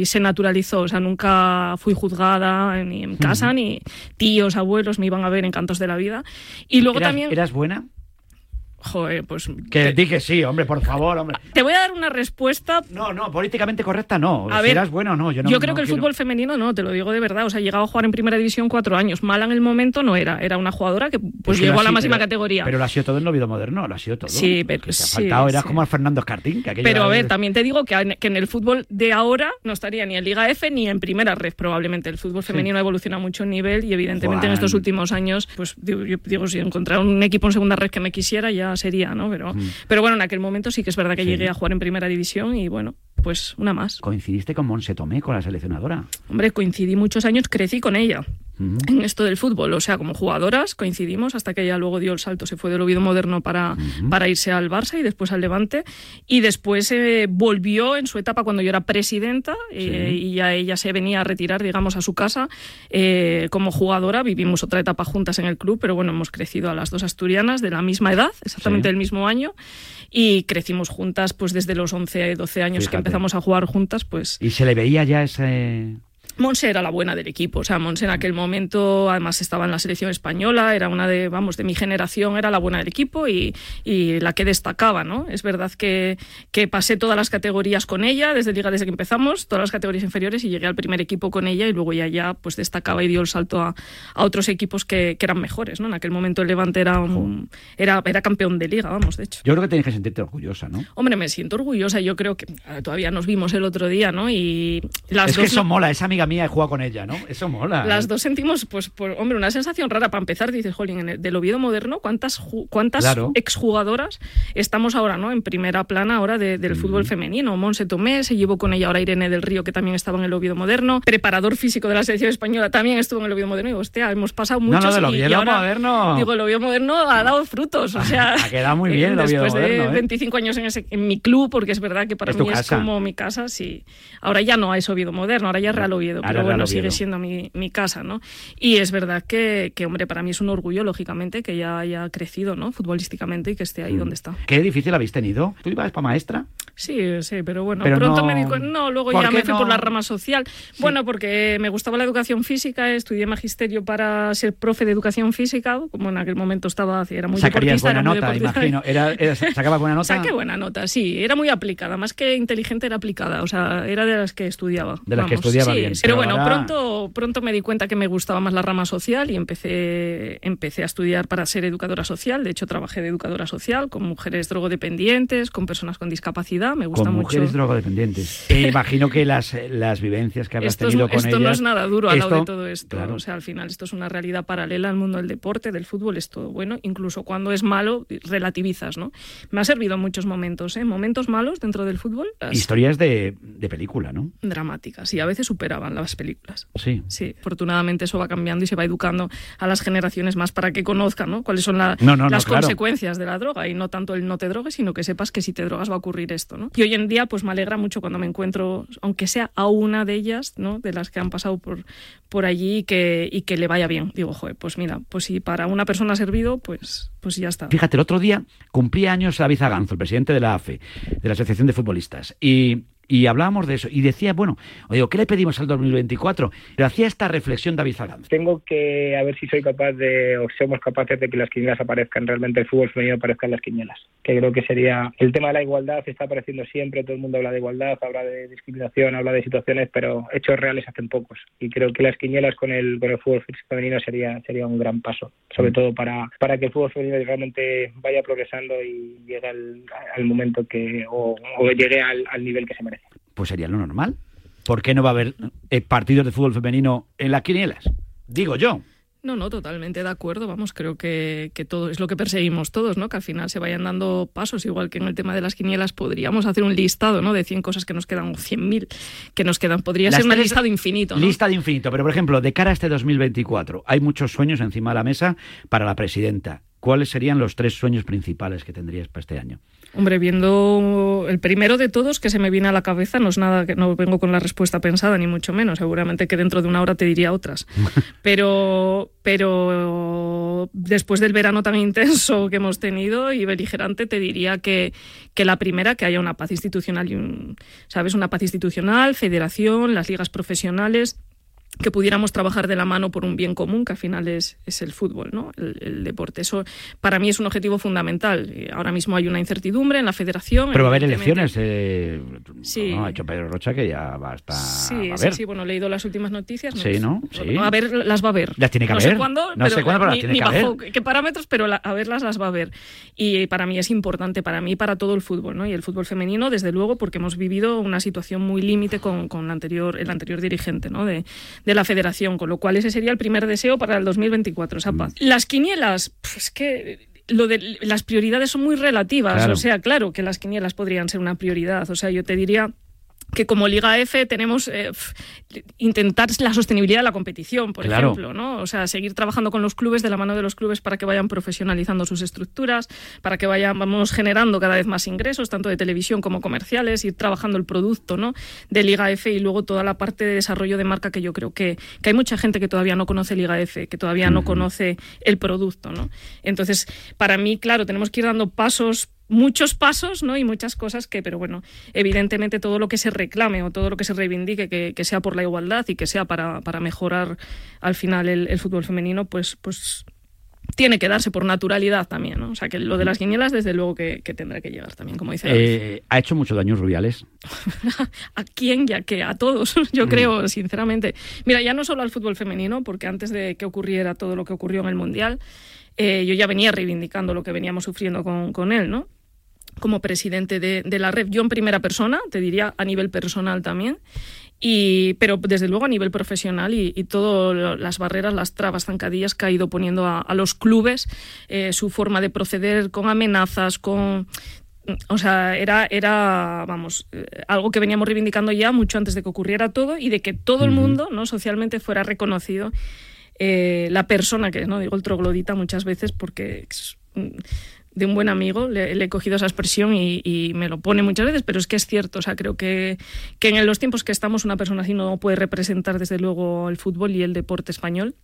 y se naturalizó. O sea, nunca fui juzgada ni en casa, ni tíos, abuelos me iban a ver encantos de la vida. Y luego ¿Eras, también. ¿Eras buena? Joder, pues. Que di que sí, hombre, por favor, hombre. Te voy a dar una respuesta. No, no, políticamente correcta no. A si ver, eras buena o no. Yo, no, Yo creo no que el quiero- fútbol femenino no, te lo digo de verdad. O sea, llegaba a jugar en primera división cuatro años. Mala en el momento no era. Era una jugadora que pues llegó a la máxima pero- categoría. Pero lo ha sido todo en Oviedo Moderno, lo ha sido todo. Sí, pero- Que te ha faltado, eras sí. como a Fernando Escartín. Que Pero a ver, también te digo que en, que en el fútbol de ahora no estaría ni en Liga F ni en Primera Red, probablemente. El fútbol femenino ha evolucionado mucho en nivel y evidentemente en estos últimos años, pues digo, yo digo, si encontrar un equipo en Segunda Red que me quisiera ya sería, ¿no? Pero, Mm. pero bueno, en aquel momento sí que es verdad que Sí. llegué a jugar en Primera División y bueno, pues una más. Coincidiste con Monse Tomé, con la seleccionadora. Hombre, coincidí muchos años, crecí con ella. En esto del fútbol. O sea, como jugadoras coincidimos hasta que ella luego dio el salto, se fue del Oviedo Moderno para, para irse al Barça y después al Levante. Y después eh, volvió en su etapa cuando yo era presidenta eh, Sí. y ya ella se venía a retirar, digamos, a su casa eh, como jugadora. Vivimos otra etapa juntas en el club, pero bueno, hemos crecido a las dos asturianas de la misma edad, exactamente Sí. del mismo año. Y crecimos juntas pues desde los 11, 12 años que Fíjate. empezamos a jugar juntas, pues Y se le veía ya ese... Monse era la buena del equipo, o sea, Monse en aquel momento además estaba en la selección española, era una de, vamos, de mi generación, era la buena del equipo y, y la que destacaba, ¿no? Es verdad que, que pasé todas las categorías con ella, desde Liga, desde que empezamos, todas las categorías inferiores y llegué al primer equipo con ella y luego ya ya pues destacaba y dio el salto a, a otros equipos que, que eran mejores, ¿no? En aquel momento el Levante era, un- era, era campeón de Liga, vamos, de hecho. Yo creo que tienes que sentirte orgullosa, ¿no? Hombre, me siento orgullosa. Yo creo que eh, todavía nos vimos el otro día, ¿no? Y las es dos que eso mola, esa amiga mía he jugado con ella, ¿no? Eso mola. Las ¿eh? dos sentimos, pues, por- hombre, una sensación rara para empezar. Dices, jolín, del Oviedo moderno, ¿cuántas, cuántas Claro. exjugadoras estamos ahora, ¿no? En primera plana ahora de- del fútbol femenino. Monse Tomé, se llevó con ella ahora Irene del Río, que también estaba en el Oviedo moderno. Preparador físico de la selección española también estuvo en el Oviedo moderno. Y digo, hostia, hemos pasado No, muchos. no, del y- y Oviedo ahora, moderno. Digo, el Oviedo moderno ha dado frutos. O sea, Ha quedado muy bien el Oviedo Después de moderno, ¿eh? 25 años en, ese, en mi club, porque es verdad que para mí es como mi casa, sí. Ahora ya no es Oviedo moderno, ahora ya es Real Oviedo, Pero Real bueno, Oviedo. sigue siendo mi, mi casa, ¿no? Y es verdad que, que, hombre, para mí es un orgullo, lógicamente, que ya haya crecido, ¿no? Futbolísticamente y que esté ahí Mm. donde está. Qué difícil habéis tenido. ¿Tú ibas para maestra? Sí, sí, pero bueno, Pero pronto no- me di cu- No, luego ¿Por ya me fui no? por la rama social. Bueno, porque me gustaba la educación física, estudié magisterio para ser profe de educación física, como en aquel momento estaba, era muy Sacarías deportista. buena era muy nota, deportista. imagino. Era, era- ¿Sacabas buena nota? Saqué buena nota, sí, era muy aplicada, más que inteligente era aplicada, o sea, era de las que estudiaba. De las que vamos, estudiaba sí, bien, sí. Pero Pero, bueno, ahora- pronto, pronto me di cuenta que me gustaba más la rama social y empecé, empecé a estudiar para ser educadora social. De hecho, trabajé de educadora social con mujeres drogodependientes, con personas con discapacidad. Me gusta Con mucho. mujeres drogodependientes. Imagino que las, las vivencias que habrás Esto, es- tenido con esto ellas... no es nada duro al lado de Esto- todo esto. claro. O sea, al final esto es una realidad paralela al mundo del deporte, del fútbol, es todo bueno. Incluso cuando es malo, relativizas, ¿no? Me ha servido en muchos momentos, ¿eh? Momentos malos dentro del fútbol, las Historias de, de película, ¿no? dramáticas y a veces superaban las películas. Sí. Sí, afortunadamente eso va cambiando y se va educando a las generaciones más para que conozcan ¿no? cuáles son la- No, no, no, las claro. consecuencias de la droga y no tanto el no te drogues, sino que sepas que si te drogas va a ocurrir esto. ¿no? Y hoy en día pues me alegra mucho cuando me encuentro, aunque sea a una de ellas, ¿no? de las que han pasado por, por allí y que, y que le vaya bien. Digo, joder, pues mira, pues si para una persona ha servido, pues, pues ya está. Fíjate, el otro día cumplía años David Zaganzo, el presidente de la AFE, de la Asociación de Futbolistas, y, y hablábamos de eso, y decía, bueno, oye, ¿qué le pedimos al 2024? Pero hacía esta reflexión David Zaganzo. Tengo que a ver si soy capaz de, o somos capaces de que las quinielas aparezcan, realmente el fútbol femenino aparezca en las quinielas. Que creo que sería el tema de la igualdad, está apareciendo siempre, todo el mundo habla de igualdad, habla de discriminación, habla de situaciones, pero hechos reales hacen pocos. Y creo que las quinielas con el, con el fútbol femenino sería, sería un gran paso, sobre todo para, para que el fútbol femenino realmente vaya progresando y llegue al, al momento que, o, o llegue al, al nivel que se merece. Pues sería lo normal. ¿Por qué no va a haber eh, partidos de fútbol femenino en las quinielas? Digo yo. No, no, totalmente de acuerdo. Vamos, creo que, que, todo es lo que perseguimos todos, ¿no? Que al final se vayan dando pasos, igual que en el tema de las quinielas podríamos hacer un listado, ¿no? De 100 cosas que nos quedan, o 100.000 que nos quedan. Podría Las ser un listado infinito, ¿no? Lista de infinito. Pero, por ejemplo, de cara a este 2024, hay muchos sueños encima de la mesa para la presidenta. ¿Cuáles serían los tres sueños principales que tendrías para este año? Hombre, viendo el primero de todos que se me viene a la cabeza, no es nada que no vengo con la respuesta pensada, ni mucho menos. Seguramente que dentro de una hora te diría otras. Pero, pero después del verano tan intenso que hemos tenido y beligerante, te diría que, que la primera, que haya una paz institucional y un, ¿sabes? Una paz institucional, federación, las ligas profesionales que pudiéramos trabajar de la mano por un bien común, que al final es, es el fútbol, ¿no? El, el deporte. Eso para mí es un objetivo fundamental. Eh, Ahora mismo hay una incertidumbre en la federación. Pero va a haber elecciones. eh, Sí. no, ha dicho Pedro Rocha que ya va a estar. Sí, a sí, sí, bueno, he leído las últimas noticias. Sí, ¿no? Sí. A ver, las va a ver. Las tiene que no haber. sé cuándo, No pero sé cuándo, pero las tiene ni que bajo haber. qué parámetros, pero la- a verlas las va a ver. Y para mí es importante, para mí y para todo el fútbol, ¿no? Y el fútbol femenino, desde luego, porque hemos vivido una situación muy límite con, con la anterior, el anterior dirigente, ¿no? De, de la federación, con lo cual ese sería el primer deseo para el 2024, esa Mm. Las quinielas, pues es que lo de las prioridades son muy relativas, Claro. o sea, claro que las quinielas podrían ser una prioridad, o sea, yo te diría que como Liga F tenemos eh, intentar la sostenibilidad de la competición, por Claro. ejemplo, ¿no? O sea, seguir trabajando con los clubes de la mano de los clubes para que vayan profesionalizando sus estructuras, para que vayan vamos generando cada vez más ingresos, tanto de televisión como comerciales, ir trabajando el producto, ¿no? De Liga F y luego toda la parte de desarrollo de marca que yo creo que, que hay mucha gente que todavía no conoce Liga F, que todavía no conoce el producto, ¿no? Entonces, para mí, claro, tenemos que ir dando pasos muchos pasos ¿no? y muchas cosas que, pero bueno, evidentemente todo lo que se reclame o todo lo que se reivindique, que, que sea por la igualdad y que sea para, para mejorar al final el, el fútbol femenino, pues, pues tiene que darse por naturalidad también. ¿no? O sea, que lo de las quinielas, desde luego que, que tendrá que llegar también, como dice. Eh, ha hecho mucho daño Rubiales. ¿A quién? Ya que a todos, yo creo, sinceramente. Mira, ya no solo al fútbol femenino, porque antes de que ocurriera todo lo que ocurrió en el Mundial, eh, yo ya venía reivindicando lo que veníamos sufriendo con, con él, ¿no? Como presidente de, de la red, yo en primera persona, te diría a nivel personal también, y, pero desde luego a nivel profesional y, y todas las barreras, las trabas, zancadillas que ha ido poniendo a, a los clubes, eh, su forma de proceder con amenazas, con o sea, era, era vamos, eh, algo que veníamos reivindicando ya mucho antes de que ocurriera todo y de que todo el mundo, ¿no? Socialmente fuera reconocido eh, la persona que es, ¿no? Digo el troglodita muchas veces porque es mm, de un buen amigo, le, le he cogido esa expresión y, y me lo pone muchas veces, pero es que es cierto, o sea, creo que, que en los tiempos que estamos una persona así no puede representar desde luego el fútbol y el deporte español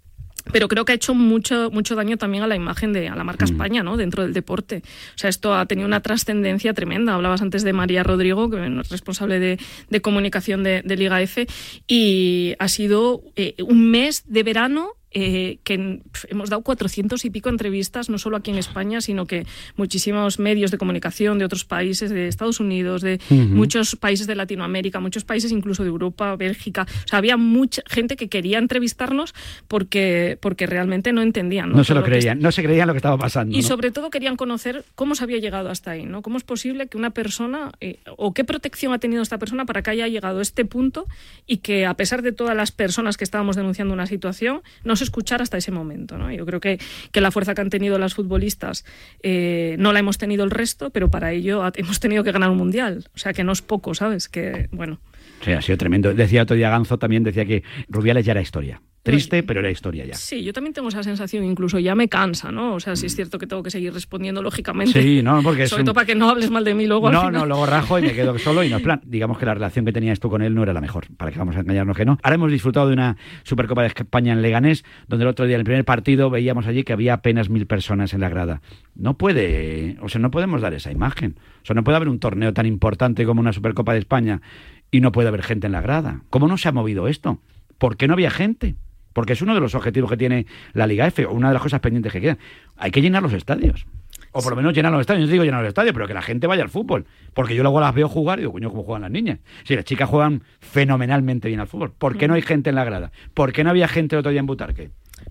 pero creo que ha hecho mucho mucho daño también a la imagen de a la marca España no dentro del deporte. O sea esto ha tenido una trascendencia tremenda. Hablabas antes de María Rodrigo que es responsable de, de comunicación de, de Liga F y ha sido eh, un mes de verano eh, que hemos dado 400 y pico entrevistas, no solo aquí en España, sino que muchísimos medios de comunicación de otros países, de Estados Unidos, de muchos países de Latinoamérica, muchos países incluso de Europa, Bélgica. O sea, había mucha gente que quería entrevistarnos porque, porque realmente no entendían. No, se lo que creían, no se creían lo que estaba pasando. y ¿no? sobre todo querían conocer cómo se había llegado hasta ahí, ¿no? ¿Cómo es posible que una persona, eh, o qué protección ha tenido esta persona para que haya llegado a este punto y que a pesar de todas las personas que estábamos denunciando una situación, no se escuchara hasta ese momento, ¿no? Yo creo que, que la fuerza que han tenido las futbolistas eh, no la hemos tenido el resto, pero para ello hemos tenido que ganar un mundial. O sea, que no es poco, ¿sabes? Que, bueno, Sí, ha sido tremendo. Decía otro día Ganzo también, decía que Rubiales ya era historia. Triste, pero era historia ya. Sí, yo también tengo esa sensación, incluso ya me cansa, ¿no? O sea, sí es cierto que tengo que seguir respondiendo lógicamente. Sí, no, porque es Sobre un- todo para que no hables mal de mí luego. al No, final. no, luego rajo y me quedo solo y no es plan. Digamos que la relación que tenías tú con él no era la mejor, para que vamos a engañarnos que no. Ahora hemos disfrutado de una Supercopa de España en Leganés, donde el otro día, en el primer partido, veíamos allí que había apenas mil personas en la grada. No puede, o sea, no podemos dar esa imagen. O sea, no puede haber un torneo tan importante como una Supercopa de España y no puede haber gente en la grada. ¿Cómo no se ha movido esto? ¿Por qué no había gente? Porque es uno de los objetivos que tiene la Liga F, o una de las cosas pendientes que quedan. Hay que llenar los estadios. O por lo menos llenar los estadios. No digo llenar los estadios, pero que la gente vaya al fútbol. Porque yo luego las veo jugar y digo, coño, ¿cómo juegan las niñas? Si las chicas juegan fenomenalmente bien al fútbol. ¿Por qué no hay gente en la grada? ¿Por qué no había gente el otro día en Butarque?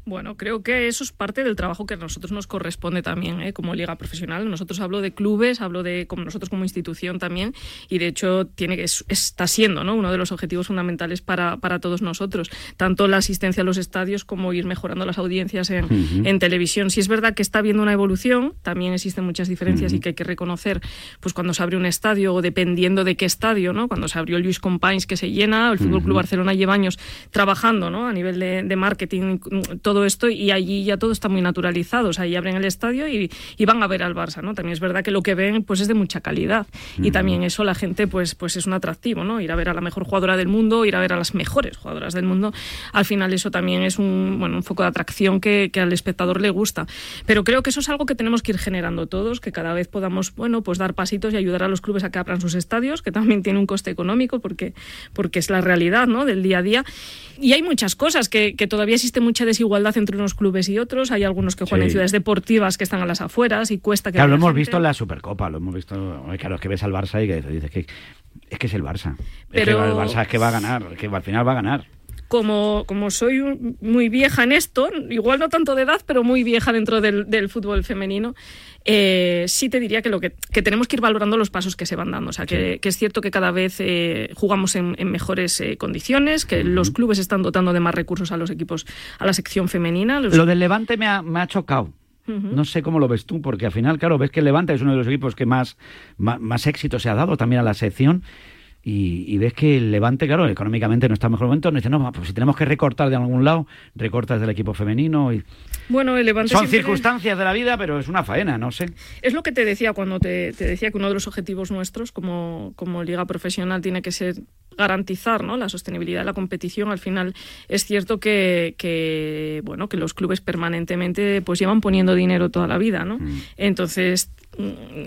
Bueno, creo que eso es parte del trabajo que a nosotros nos corresponde también, ¿eh? como liga profesional. Nosotros hablo de clubes, hablo de como nosotros como institución también, y de hecho tiene que es- está siendo ¿no? uno de los objetivos fundamentales para, para todos nosotros, tanto la asistencia a los estadios como ir mejorando las audiencias en, Ujú. en televisión. Si es verdad que está habiendo una evolución, también existen muchas diferencias y Ujú. que hay que reconocer, pues cuando se abre un estadio o dependiendo de qué estadio, ¿no? Cuando se abrió el Luis Companys que se llena, el Fútbol Club. Barcelona lleva años trabajando, ¿no? A nivel de, de marketing, mm, todo esto y allí ya todo está muy naturalizado, o sea, ahí abren el estadio y, y van a ver al Barça, ¿no? También es verdad que lo que ven pues es de mucha calidad y también eso la gente pues pues es un atractivo, ¿no? Ir a ver a la mejor jugadora del mundo, ir a ver a las mejores jugadoras del mundo, al final eso también es un bueno, un foco de atracción que, que al espectador le gusta. Pero creo que eso es algo que tenemos que ir generando todos, que cada vez podamos, bueno, pues dar pasitos y ayudar a los clubes a que abran sus estadios, que también tiene un coste económico porque porque es la realidad, ¿no? del día a día. Y hay muchas cosas que, que todavía existe mucha desigualdad entre unos clubes y otros, hay algunos que juegan en ciudades deportivas que están a las afueras y cuesta que Claro, lo hemos gente. visto en la Supercopa, lo hemos visto. Claro, es que ves al Barça y que dices que es que es el Barça. Es que el Barça es que va a ganar, que al final va a ganar. Como, como soy un- muy vieja en esto, igual no tanto de edad, pero muy vieja dentro del, del fútbol femenino, eh, sí te diría que, lo que, que tenemos que ir valorando los pasos que se van dando. O sea, que, que es cierto que cada vez eh, jugamos en, en mejores eh, condiciones, que los clubes están dotando de más recursos a los equipos, a la sección femenina. Los- Lo del Levante me ha, me ha chocado. No sé cómo lo ves tú, porque al final, claro, ves que el Levante es uno de los equipos que más, más, más éxito se ha dado también a la sección. Y, y ves que el Levante, claro, económicamente no está en mejor momento. Nos dice, no, pues si tenemos que recortar de algún lado, recortas del equipo femenino. Y... Bueno, el Levante Son circunstancias de la vida, pero es una faena, no sé. Es lo que te decía cuando te, te decía que uno de los objetivos nuestros como, como liga profesional tiene que ser garantizar ¿no? la sostenibilidad de la competición. Al final es cierto que, que, bueno, que los clubes permanentemente pues llevan poniendo dinero toda la vida. ¿no? Entonces, mm,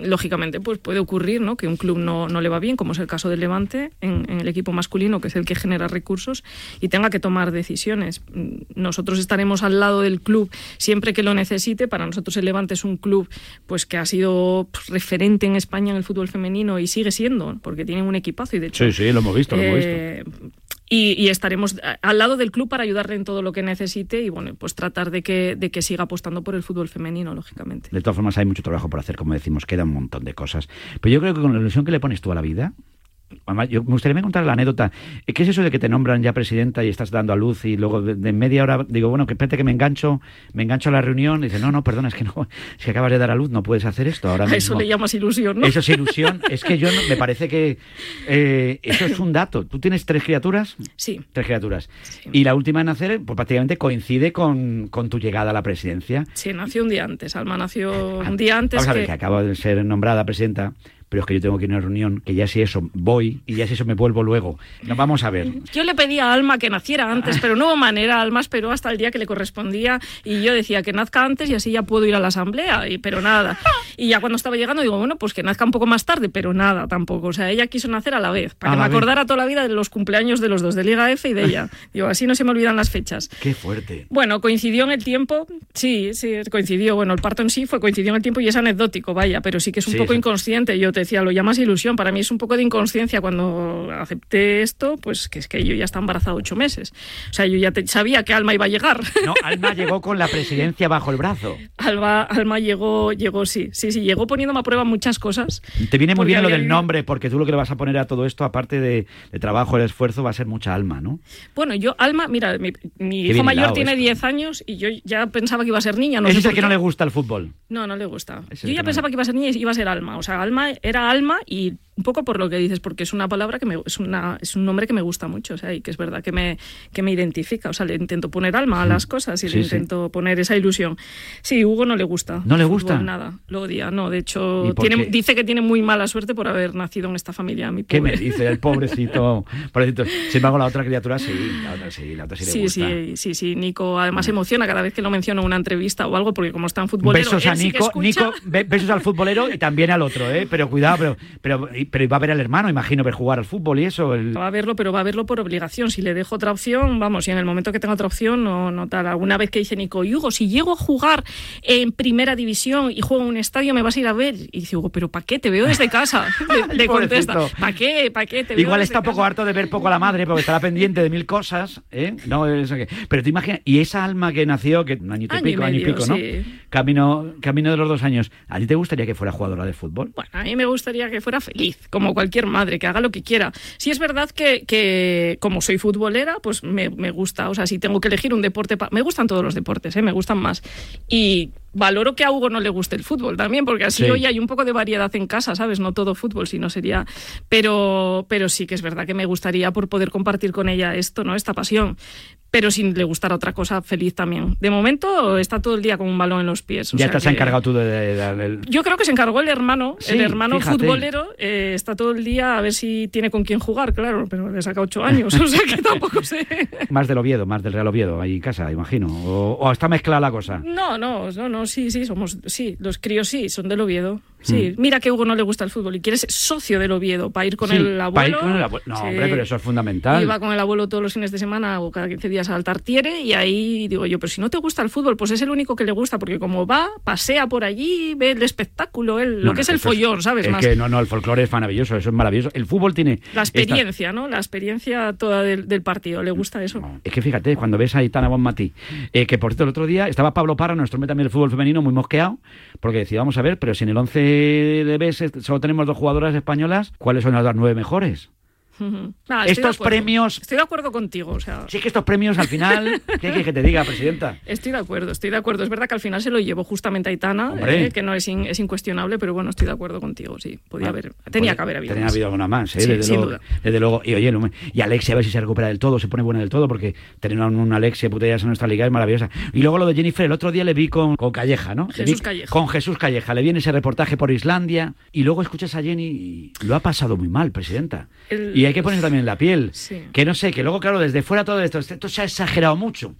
lógicamente, pues puede ocurrir ¿no? que un club no, no le va bien, como es el caso del Levante, en, en el equipo masculino, que es el que genera recursos, y tenga que tomar decisiones. Mm, Nosotros estaremos al lado del club siempre que lo necesite. Para nosotros el Levante es un club pues que ha sido pues, referente en España en el fútbol femenino y sigue siendo, porque tienen un equipazo y de hecho... Sí, sí, lo hemos visto, lo hemos visto. Eh, Y, y estaremos a- al lado del club para ayudarle en todo lo que necesite y bueno, pues tratar de que, de que siga apostando por el fútbol femenino, lógicamente. De todas formas, hay mucho trabajo por hacer, como decimos, queda un montón de cosas. Pero yo creo que con la ilusión que le pones tú a la vida, además, yo me gustaría contar la anécdota. ¿Qué es eso de que te nombran ya presidenta y estás dando a luz y luego de, de media hora digo, bueno, que espérate que me engancho, me engancho a la reunión y dice, no, no, perdona, es que no, que acabas de dar a luz, no puedes hacer esto ahora A mismo. eso le llamas ilusión, ¿no? Eso es ilusión. Es que yo no- me parece que eh, eso es un dato. ¿Tú tienes tres criaturas? Sí. Tres criaturas. Y la última en nacer, pues prácticamente coincide con, con tu llegada a la presidencia. Sí, nació un día antes. Alma nació un día antes Vamos a que... ver, que acabo de ser nombrada presidenta, pero es que yo tengo que ir a una reunión, que ya si eso voy y ya si eso me vuelvo luego. No, vamos a ver. Yo le pedí a Alma que naciera antes, pero no hubo manera. Alma esperó hasta el día que le correspondía y yo decía que nazca antes y así ya puedo ir a la asamblea, y, pero nada. Y ya cuando estaba llegando digo, bueno, pues que nazca un poco más tarde, pero nada tampoco. O sea, ella quiso nacer a la vez, para A que me vez. acordara toda la vida de los cumpleaños de los dos, de Liga F y de ella. Digo, así no se me olvidan las fechas. Qué fuerte. Bueno, coincidió en el tiempo, sí, sí, coincidió. Bueno, el parto en sí fue coincidió en el tiempo y es anecdótico, vaya, pero sí que es un Sí, poco inconsciente. Yo te decía, lo llamas ilusión. Para mí es un poco de inconsciencia cuando acepté esto, pues que es que yo ya estaba embarazada ocho meses. O sea, yo ya te- sabía que Alma iba a llegar. No, Alma llegó con la presidencia bajo el brazo. Alma, Alma llegó, llegó, sí, sí, sí, llegó poniéndome a prueba muchas cosas. Te viene muy bien lo del nombre, porque tú lo que le vas a poner a todo esto, aparte de, de trabajo, el esfuerzo, va a ser mucha alma, ¿no? Bueno, yo, Alma, mira, mi, hijo mayor tiene esto. 10 años y yo ya pensaba que iba a ser niña. No Ese sé es el que no le gusta el fútbol. No, no le gusta. Yo es ya no pensaba que iba a ser niña y iba a ser Alma. O sea, Alma era Alma y un poco por lo que dices, porque es una palabra que me, es, una, es un nombre que me gusta mucho, o sea, y que es verdad que me, que me identifica. O sea, le intento poner alma a las cosas y Sí, le sí. intento poner esa ilusión. Sí, Hugo no le gusta. ¿No le gusta? fútbol, nada, lo odia. No, de ¿Y hecho, tiene, dice que tiene muy mala suerte por haber nacido en esta familia. Mi ¿Qué me pobre. dice el pobrecito? pobrecito. Sin embargo, la otra criatura sí, la otra sí, la otra sí, le Sí, gusta. sí, sí, sí. Nico además se emociona cada vez que lo menciono en una entrevista o algo, porque como está en fútbol Besos a Nico, Nico, be- besos al futbolero y también al otro, ¿eh? Pero cuidado, pero, pero pero va a ver al hermano, imagino, ver jugar al fútbol y eso. el- Va a verlo, pero va a verlo por obligación. Si le dejo otra opción, vamos, y en el momento que tenga otra opción, no, no tal. Alguna vez que dice Nico, y Hugo, si llego a jugar en primera división y juego en un estadio, me vas a ir a ver. Y dice Hugo, ¿pero para qué? Te veo desde casa. Le, le contesta. ¿para qué? ¿Para qué? Te veo Igual desde está un poco harto de ver poco a la madre porque estará pendiente de mil cosas, ¿eh? No, eso que- Pero te imaginas, y esa alma que nació, que un añito y Año y pico, año y pico, ¿no? sí. Camino, camino de los dos años. ¿A ti te gustaría que fuera jugadora de fútbol? Bueno, a mí me gustaría que fuera feliz, como cualquier madre, que haga lo que quiera. Si es verdad que, que como soy futbolera, pues me, me gusta. O sea, si tengo que elegir un deporte, me gustan todos los deportes, ¿eh? me gustan más. Y valoro que a Hugo no le guste el fútbol también, porque así Sí. hoy hay un poco de variedad en casa, ¿sabes? No todo fútbol, sino sería... Pero, pero sí que es verdad que me gustaría por poder compartir con ella esto, ¿no? Esta pasión. Pero si le gustara otra cosa, feliz también. De momento está todo el día con un balón en los pies. o ya sea te has que- encargado tú de, de el... yo creo que se encargó el hermano, Sí, el hermano fíjate. futbolero, eh, está todo el día a ver si tiene con quién jugar, claro, pero le saca ocho años, o sea que tampoco sé. Más del Oviedo, más del Real Oviedo, ahí en casa, imagino. O, o está mezclada la cosa. No, no, no, no, sí, sí, somos, sí, los críos sí, son del Oviedo. Sí, Mm. mira que a Hugo no le gusta el fútbol y quiere ser socio del Oviedo para ir con Sí, el abuelo. ir con el abuelo. No, Sí. hombre, pero eso es fundamental. Y va con el abuelo todos los fines de semana o cada 15 días al Tartiere y ahí digo yo, pero si no te gusta el fútbol, pues es el único que le gusta, porque como va, pasea por allí, ve el espectáculo, él, lo que no, es el es- follón, ¿sabes? Es Más que no, no, el folclore es maravilloso, eso es maravilloso. El fútbol tiene... la esta- experiencia, ¿no? La experiencia toda del, del partido, le gusta eso. Es que fíjate, cuando ves a Aitana Bonmatí, eh, que por cierto el otro día estaba Pablo Parra, nuestro hombre también del fútbol femenino, muy mosqueado, porque decía, vamos a ver, pero si en el 11 de BES solo tenemos dos jugadoras españolas, ¿cuáles son las nueve mejores? Ah, estoy Estos premios... Estoy de acuerdo contigo, o sea. Sí que estos premios al final, ¿qué quieres que te diga, presidenta? Estoy de acuerdo, estoy de acuerdo. Es verdad que al final se lo llevó justamente Aitana, Hombre. eh, que no es, in- es incuestionable, pero bueno, estoy de acuerdo contigo, sí. Podía haber, tenía Pues, que haber habido. Tenía más. habido alguna más, ¿eh? Sí, desde, sin luego, duda. desde luego. Y oye, y Alexia a ver si se recupera del todo, se pone buena del todo, porque tener una, una Alexia putellas en nuestra liga es maravillosa. Y luego lo de Jennifer, el otro día le vi con, con Calleja, ¿no? Jesús vi Calleja. Con Jesús Calleja. Le viene ese reportaje por Islandia y luego escuchas a Jenny y lo ha pasado muy mal, presidenta. El- Y hay que poner también en la piel. Sí. Que no sé, que luego, claro, desde fuera todo esto, esto se ha exagerado mucho.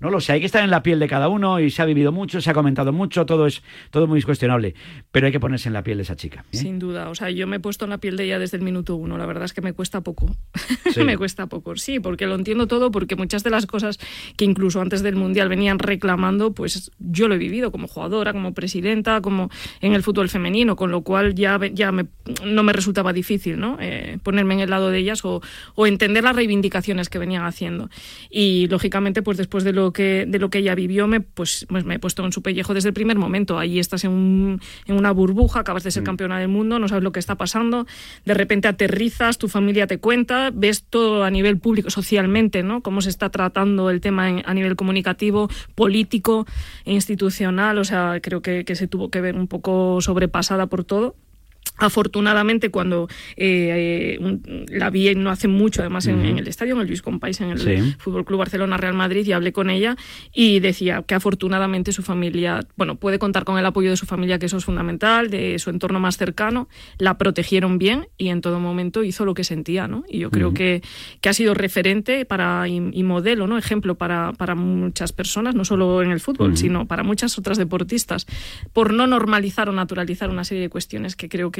No lo sé, hay que estar en la piel de cada uno y se ha vivido mucho, se ha comentado mucho, todo es todo muy cuestionable, pero hay que ponerse en la piel de esa chica. ¿eh? Sin duda, o sea, yo me he puesto en la piel de ella desde el minuto uno. La verdad es que me cuesta poco. Sí. me cuesta poco, sí, porque lo entiendo todo, porque muchas de las cosas que incluso antes del Mundial venían reclamando, pues yo lo he vivido como jugadora, como presidenta, como en el fútbol femenino, con lo cual ya, ya me- no me resultaba difícil ¿no? Eh, ponerme en el lado de ellas o, o entender las reivindicaciones que venían haciendo. Y lógicamente, pues después de lo que, de lo que ella vivió, me, pues, pues me he puesto en su pellejo desde el primer momento. Ahí estás en, un- en una burbuja, acabas de ser campeona del mundo, no sabes lo que está pasando, de repente aterrizas, tu familia te cuenta, ves todo a nivel público, socialmente, ¿no? Cómo se está tratando el tema en- a nivel comunicativo, político e institucional. O sea, creo que, que se tuvo que ver un poco sobrepasada por todo. Afortunadamente, cuando eh, eh, un- la vi no hace mucho, además en, Ujú. en el estadio, en el Luis Companys, en el Sí. Fútbol Club Barcelona Real Madrid, y hablé con ella y decía que afortunadamente su familia, bueno, puede contar con el apoyo de su familia, que eso es fundamental, de su entorno más cercano, la protegieron bien y en todo momento hizo lo que sentía, ¿no? Y yo creo Ujú. que, que ha sido referente para, y, y modelo, ¿no? Ejemplo para, para muchas personas, no solo en el fútbol, Ujú. sino para muchas otras deportistas, por no normalizar o naturalizar una serie de cuestiones que creo que,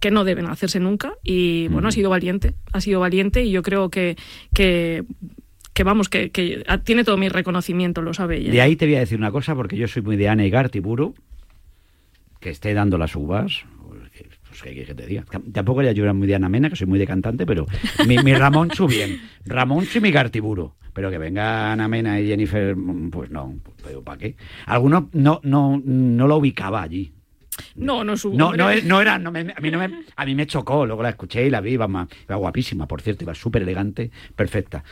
que no deben hacerse nunca. Y bueno, ha sido valiente, ha sido valiente y yo creo que, que, que vamos, que, que tiene todo mi reconocimiento, lo sabe ella. De ahí te voy a decir una cosa, porque yo soy muy de Ana y Gartiburu, que esté dando las uvas. Pues, que- pues, ¿qué quieres que te diga? Tampoco ya yo era muy de Ana Mena, que soy muy de cantante, pero mi, mi Ramón Chu bien. Ramón y mi Gartiburu. Pero que venga Ana Mena y Jennifer, mm, pues no, pues, ¿para qué? Algunos no, no, no lo ubicaba allí. No, no su No, no, no era, no me- a, mí no me, a mí me chocó, luego la escuché y la vi, iba, ma- iba guapísima, por cierto, iba súper elegante, perfecta.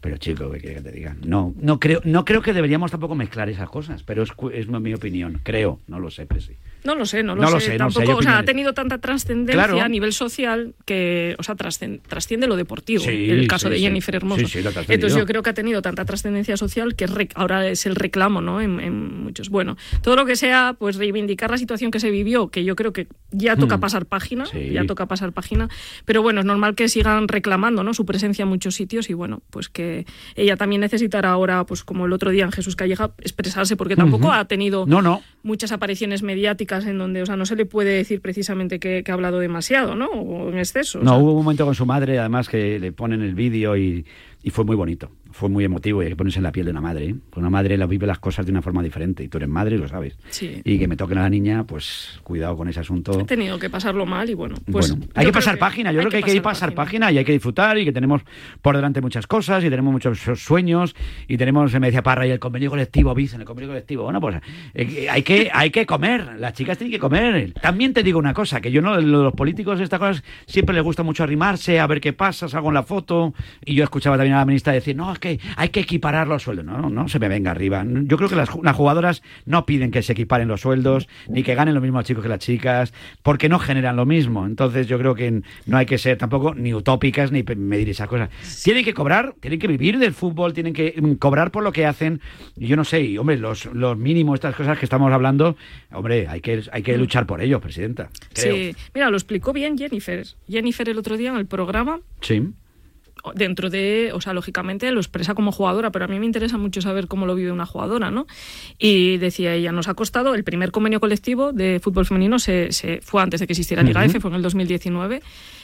Pero chico, ¿qué quieres que te diga? No, no creo, no creo que deberíamos tampoco mezclar esas cosas, pero es, es mi opinión, creo, no lo sé, Presi. No lo sé, no lo No sé. lo sé, no sé, tampoco, o sea, ha tenido tanta trascendencia Claro. a nivel social que, o sea, trasciende lo deportivo. Sí, el caso sí, de. Jennifer Hermoso. Sí, lo trascendido. Entonces yo creo que ha tenido tanta trascendencia social que ahora es el reclamo, ¿no? En, en muchos. Bueno, todo lo que sea, pues reivindicar la situación que se vivió, que yo creo que ya toca Mm. pasar página, ya toca pasar página. Pero bueno, es normal que sigan reclamando, ¿no? Su presencia en muchos sitios y bueno, pues que ella también necesitará ahora, pues como el otro día en Jesús Calleja, expresarse porque tampoco ha tenido No, no. Muchas apariciones mediáticas en donde, o sea, no se le puede decir precisamente que, que ha hablado demasiado, ¿no? O en exceso. o No, sea. hubo un momento con su madre, además, que le ponen el vídeo y, y fue muy bonito. Fue muy emotivo y hay que ponerse en la piel de una madre. ¿eh? Porque una madre la vive las cosas de una forma diferente y tú eres madre y lo sabes. Sí. Y que me toquen a la niña, pues cuidado con ese asunto. He tenido que pasarlo mal y bueno, pues. bueno, hay que pasar página. Yo creo que hay que pasar página y hay que disfrutar y que tenemos por delante muchas cosas y tenemos muchos sueños y tenemos, me decía Parra, y el convenio colectivo, en el convenio colectivo. Bueno, pues eh, hay que, hay que comer. Las chicas tienen que comer. También te digo una cosa, que yo no, los políticos, estas cosas, siempre les gusta mucho arrimarse, a ver qué pasa, salgo en la foto. Y yo escuchaba también a la ministra decir, no, es que hay que equiparar los sueldos. No, no, no se me venga arriba. Yo creo que las, las jugadoras no piden que se equiparen los sueldos, ni que ganen lo mismo los chicos que las chicas, porque no generan lo mismo. Entonces yo creo que no hay que ser tampoco ni utópicas ni medir esas cosas. Tienen que cobrar, tienen que vivir del fútbol, tienen que mm, cobrar por lo que hacen. Y yo no sé, y, hombre, los, los mínimos, estas cosas que estamos hablando, hombre, hay que, hay que luchar por ellos, presidenta. Creo. Sí, mira, lo explicó bien Jennifer. Jennifer el otro día en el programa, Sí. Dentro de, o sea, lógicamente lo expresa como jugadora, pero a mí me interesa mucho saber cómo lo vive una jugadora, ¿no? Y decía ella, nos ha costado, el primer convenio colectivo de fútbol femenino se, se fue antes de que existiera Liga Ujú. F, fue en el 2019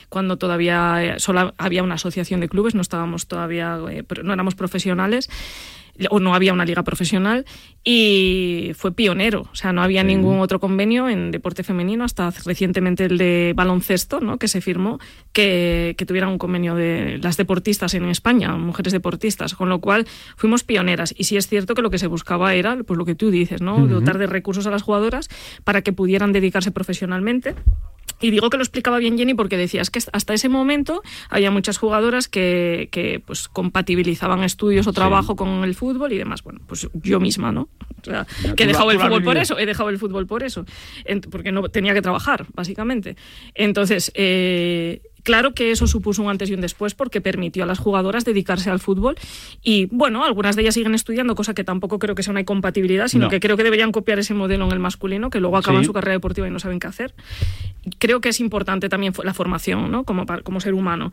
cuando todavía eh, solo había una asociación de clubes, no estábamos todavía, eh, no éramos profesionales o no había una liga profesional y fue pionero, o sea, no había ningún otro convenio en deporte femenino hasta recientemente el de baloncesto, ¿no? que se firmó que, que tuvieran un convenio de las deportistas en España, mujeres deportistas, con lo cual fuimos pioneras y sí es cierto que lo que se buscaba era pues lo que tú dices, ¿no? Dotar de recursos a las jugadoras para que pudieran dedicarse profesionalmente. Y digo que lo explicaba bien Jenny porque decías que hasta ese momento había muchas jugadoras que, que, pues compatibilizaban estudios o Sí. trabajo con el fútbol y demás. Bueno, pues yo misma, ¿no? O sea, que he dejado el fútbol por eso, he dejado el fútbol por eso, porque no tenía que trabajar, básicamente. Entonces, eh, claro que eso supuso un antes y un después porque permitió a las jugadoras dedicarse al fútbol y, bueno, algunas de ellas siguen estudiando, cosa que tampoco creo que sea una incompatibilidad, sino No. que creo que deberían copiar ese modelo en el masculino, que luego acaban Sí. su carrera deportiva y no saben qué hacer. Creo que es importante también la formación, ¿no? Como, ser humano.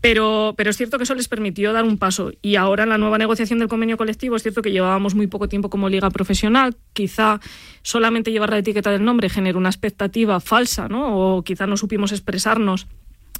Pero, pero es cierto que eso les permitió dar un paso. Y ahora en la nueva negociación del convenio colectivo es cierto que llevábamos muy poco tiempo como liga profesional. Quizá solamente llevar la etiqueta del nombre genera una expectativa falsa, ¿no? O quizá no supimos expresarnos.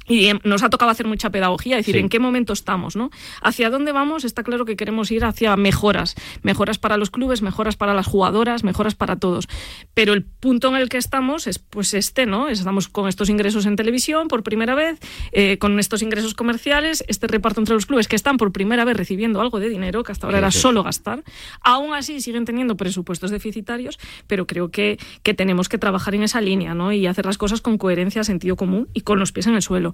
Y em, nos ha tocado hacer mucha pedagogía, decir Sí. en qué momento estamos, ¿no? Hacia dónde vamos, está claro que queremos ir hacia mejoras, mejoras para los clubes, mejoras para las jugadoras, mejoras para todos. Pero el punto en el que estamos es pues este, ¿no? Estamos con estos ingresos en televisión por primera vez, eh, con estos ingresos comerciales, este reparto entre los clubes que están por primera vez recibiendo algo de dinero, que hasta ahora Sí, era sí. solo gastar. Aún así siguen teniendo presupuestos deficitarios, pero creo que, que tenemos que trabajar en esa línea, ¿no? Y hacer las cosas con coherencia, sentido común y con los pies en el suelo.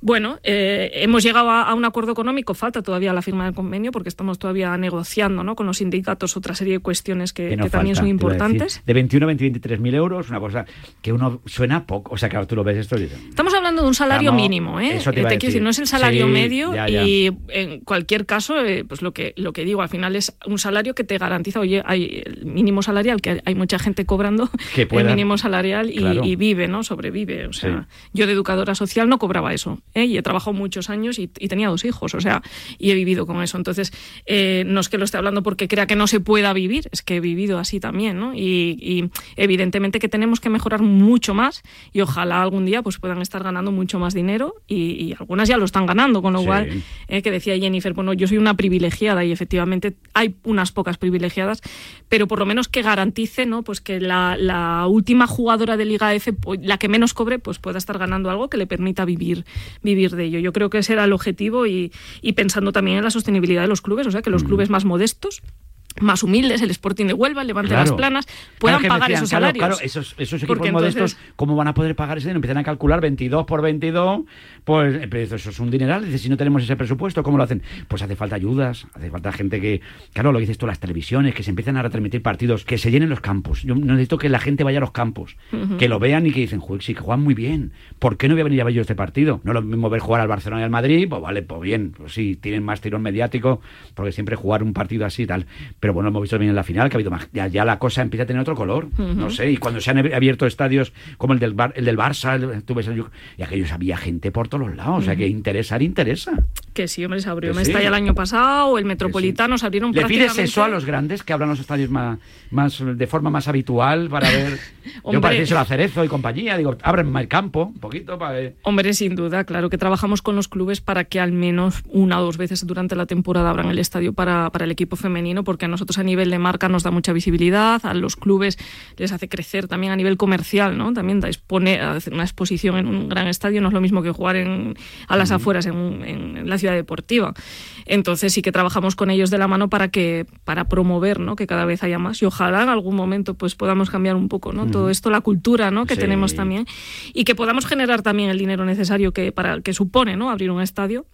Bueno, eh, hemos llegado a, a un acuerdo económico, falta todavía la firma del convenio porque estamos todavía negociando ¿no? con los sindicatos otra serie de cuestiones que, Que no que también son te a importantes. De 21 a 23 mil euros, una cosa que uno suena poco. O sea, claro, tú lo ves esto y dices, Estamos hablando de un salario mínimo, ¿eh? eso te iba a quiero decir. decir, no es el salario Sí, medio ya, ya. y en cualquier caso, eh, pues lo que, lo que digo, al final es un salario que te garantiza, oye, hay el mínimo salarial, que hay mucha gente cobrando Que el puedan- mínimo salarial y, Claro. y vive, ¿no? Sobrevive. O sea, Sí. yo de educadora social no cobraba eso, ¿eh? Y he trabajado muchos años y, y tenía dos hijos, o sea, y he vivido con eso. Entonces, eh, no es que lo esté hablando porque crea que no se pueda vivir, es que he vivido así también, ¿no? Y, y evidentemente que tenemos que mejorar mucho más y ojalá algún día pues puedan estar ganando mucho más dinero y, y algunas ya lo están ganando, con lo Sí. cual, eh, que decía Jennifer, bueno, yo soy una privilegiada y efectivamente hay unas pocas privilegiadas, pero por lo menos que garantice, ¿no? Pues que la, la última jugadora de Liga F, la que menos cobre, pues pueda estar ganando algo que le permita vivir, vivir de ello. Yo creo que ese era el objetivo y, y pensando también en la sostenibilidad de los clubes, o sea, que los clubes más modestos más humildes, el Sporting de Huelva, el Levante Claro. Las Planas, puedan Claro, pagar decían, esos salarios. Claro, esos, esos equipos Porque modestos, entonces- ¿cómo van a poder pagar ese dinero? Empiezan a calcular 22 por 22, pues eh, eso es un dineral. Dice, si no tenemos ese presupuesto, ¿cómo lo hacen? Pues hace falta ayudas, hace falta gente que, claro, lo dices tú, las televisiones, que se empiecen a retransmitir partidos, que se llenen los campos. Yo necesito que la gente vaya a los campos, que lo vean y que dicen, sí, que juegan muy bien. ¿Por qué no voy a venir a ver yo este partido? No es lo mismo ver jugar al Barcelona y al Madrid, pues vale, pues bien, pues sí, tienen más tirón mediático, porque siempre jugar un partido así y tal. Pero bueno, hemos visto bien en la final que ha habido más. Ya, ya la cosa empieza a tener otro color. No sé, y cuando se han ab- abierto estadios como el del, Bar- el del Barça, el- tú ves el- y aquellos había gente por todos los lados. O sea, que interesar interesa. Que sí, hombre, se abrió Que sí. Mestalla el año pasado, el Metropolitano se abrieron ¿Le pides eso a los grandes que abran los estadios más, más de forma más habitual para ver? yo decírselo a Cerezo y compañía, digo, ábrenme el campo un poquito para ver. Hombre, sin duda, claro que trabajamos con los clubes para que al menos una o dos veces durante la temporada abran el estadio para, para el equipo femenino, porque a nosotros a nivel de marca nos da mucha visibilidad, a los clubes les hace crecer también a nivel comercial, ¿no? También da exponer, hacer una exposición en un gran estadio no es lo mismo que jugar en, a las afueras en, en la ciudad deportiva. Entonces sí que trabajamos con ellos de la mano para que para promover, ¿no? Que cada vez haya más y ojalá en algún momento pues podamos cambiar un poco, ¿no? Todo esto, la cultura, ¿no? Que Sí. tenemos también y que podamos generar también el dinero necesario que para que supone, ¿no? Abrir un estadio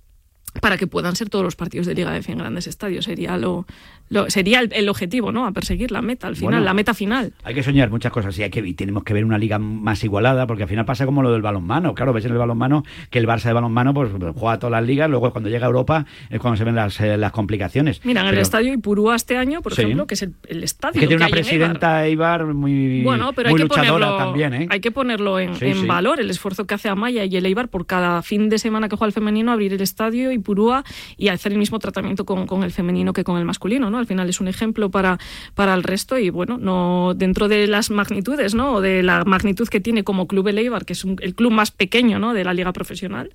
para que puedan ser todos los partidos de Liga de F en grandes estadios sería lo, lo- sería el, el objetivo, ¿no? A perseguir la meta al final, Bueno. la meta final. Hay que soñar muchas cosas y hay que, y tenemos que ver una liga más igualada porque al final pasa como lo del balonmano. Claro, ves en el balonmano que el Barça de balonmano pues juega todas las ligas, luego cuando llega a Europa es cuando se ven las, eh, las complicaciones. Mira, en el estadio Ipurúa este año, por Sí. ejemplo, que es el, el estadio es que tiene una hay en Eibar. presidenta Eibar muy, Bueno, pero muy hay que luchadora ponerlo, también, ¿eh? hay que ponerlo en, Sí, en sí. valor, el esfuerzo que hace Amaya y el Eibar por cada fin de semana que juega el femenino, abrir el estadio y Purúa y hacer el mismo tratamiento con, con el femenino que con el masculino, ¿no? Al final es un ejemplo para, para el resto y bueno, no dentro de las magnitudes, ¿no? O de la magnitud que tiene como club el Eibar, que es un- el club más pequeño, ¿no? De la liga profesional,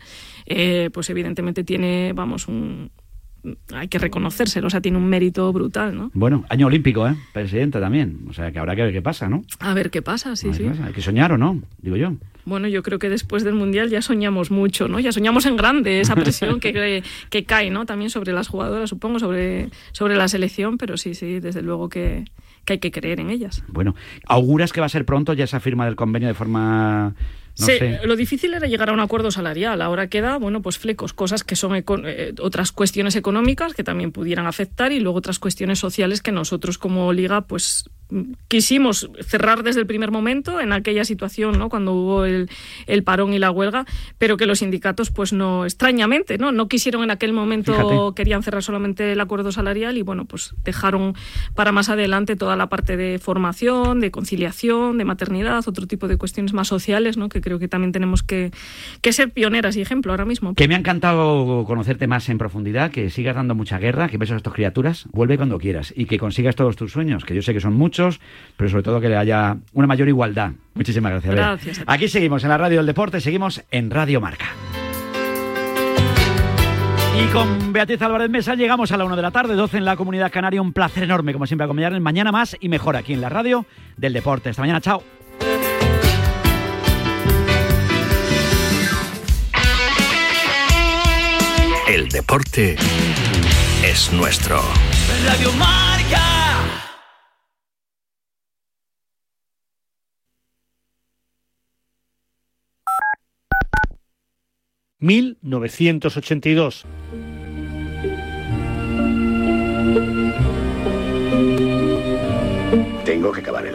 eh, pues evidentemente tiene, vamos, un hay que reconocérselo, o sea, tiene un mérito brutal, ¿no? Bueno, año olímpico, ¿eh? Presidenta también. O sea, que habrá que ver qué pasa, ¿no? A ver qué pasa, sí, sí. pasa. Hay que soñar o no, digo yo. Bueno, yo creo que después del Mundial ya soñamos mucho, ¿no? Ya soñamos en grande esa presión que, que cae, ¿no? También sobre las jugadoras, supongo, sobre, sobre la selección, pero sí, sí, desde luego que, que hay que creer en ellas. Bueno, ¿auguras que va a ser pronto ya esa firma del convenio de forma... No Sí, sé. Lo difícil era llegar a un acuerdo salarial. Ahora queda, bueno, pues flecos, cosas que son eh, otras cuestiones económicas que también pudieran afectar y luego otras cuestiones sociales que nosotros como liga, pues quisimos cerrar desde el primer momento en aquella situación, ¿no? Cuando hubo el, el parón y la huelga, pero que los sindicatos, pues no, extrañamente, ¿no? No quisieron en aquel momento, Fíjate. querían cerrar solamente el acuerdo salarial y bueno, pues dejaron para más adelante toda la parte de formación, de conciliación, de maternidad, otro tipo de cuestiones más sociales, ¿no? Que creo que también tenemos que, que ser pioneras y ejemplo ahora mismo. Que me ha encantado conocerte más en profundidad, que sigas dando mucha guerra, que besos a estas criaturas, vuelve cuando quieras y que consigas todos tus sueños, que yo sé que son muchos, pero sobre todo que haya una mayor igualdad. Muchísimas gracias. Gracias a ti. Aquí seguimos en la Radio del Deporte, seguimos en Radio Marca. Y con Beatriz Álvarez Mesa llegamos a la 1 de la tarde, 12 en la Comunidad Canaria. Un placer enorme, como siempre, acompañarles mañana más y mejor aquí en la Radio del Deporte. Esta mañana, chao. El deporte es nuestro. Radio Marca. ...1982. Tengo que el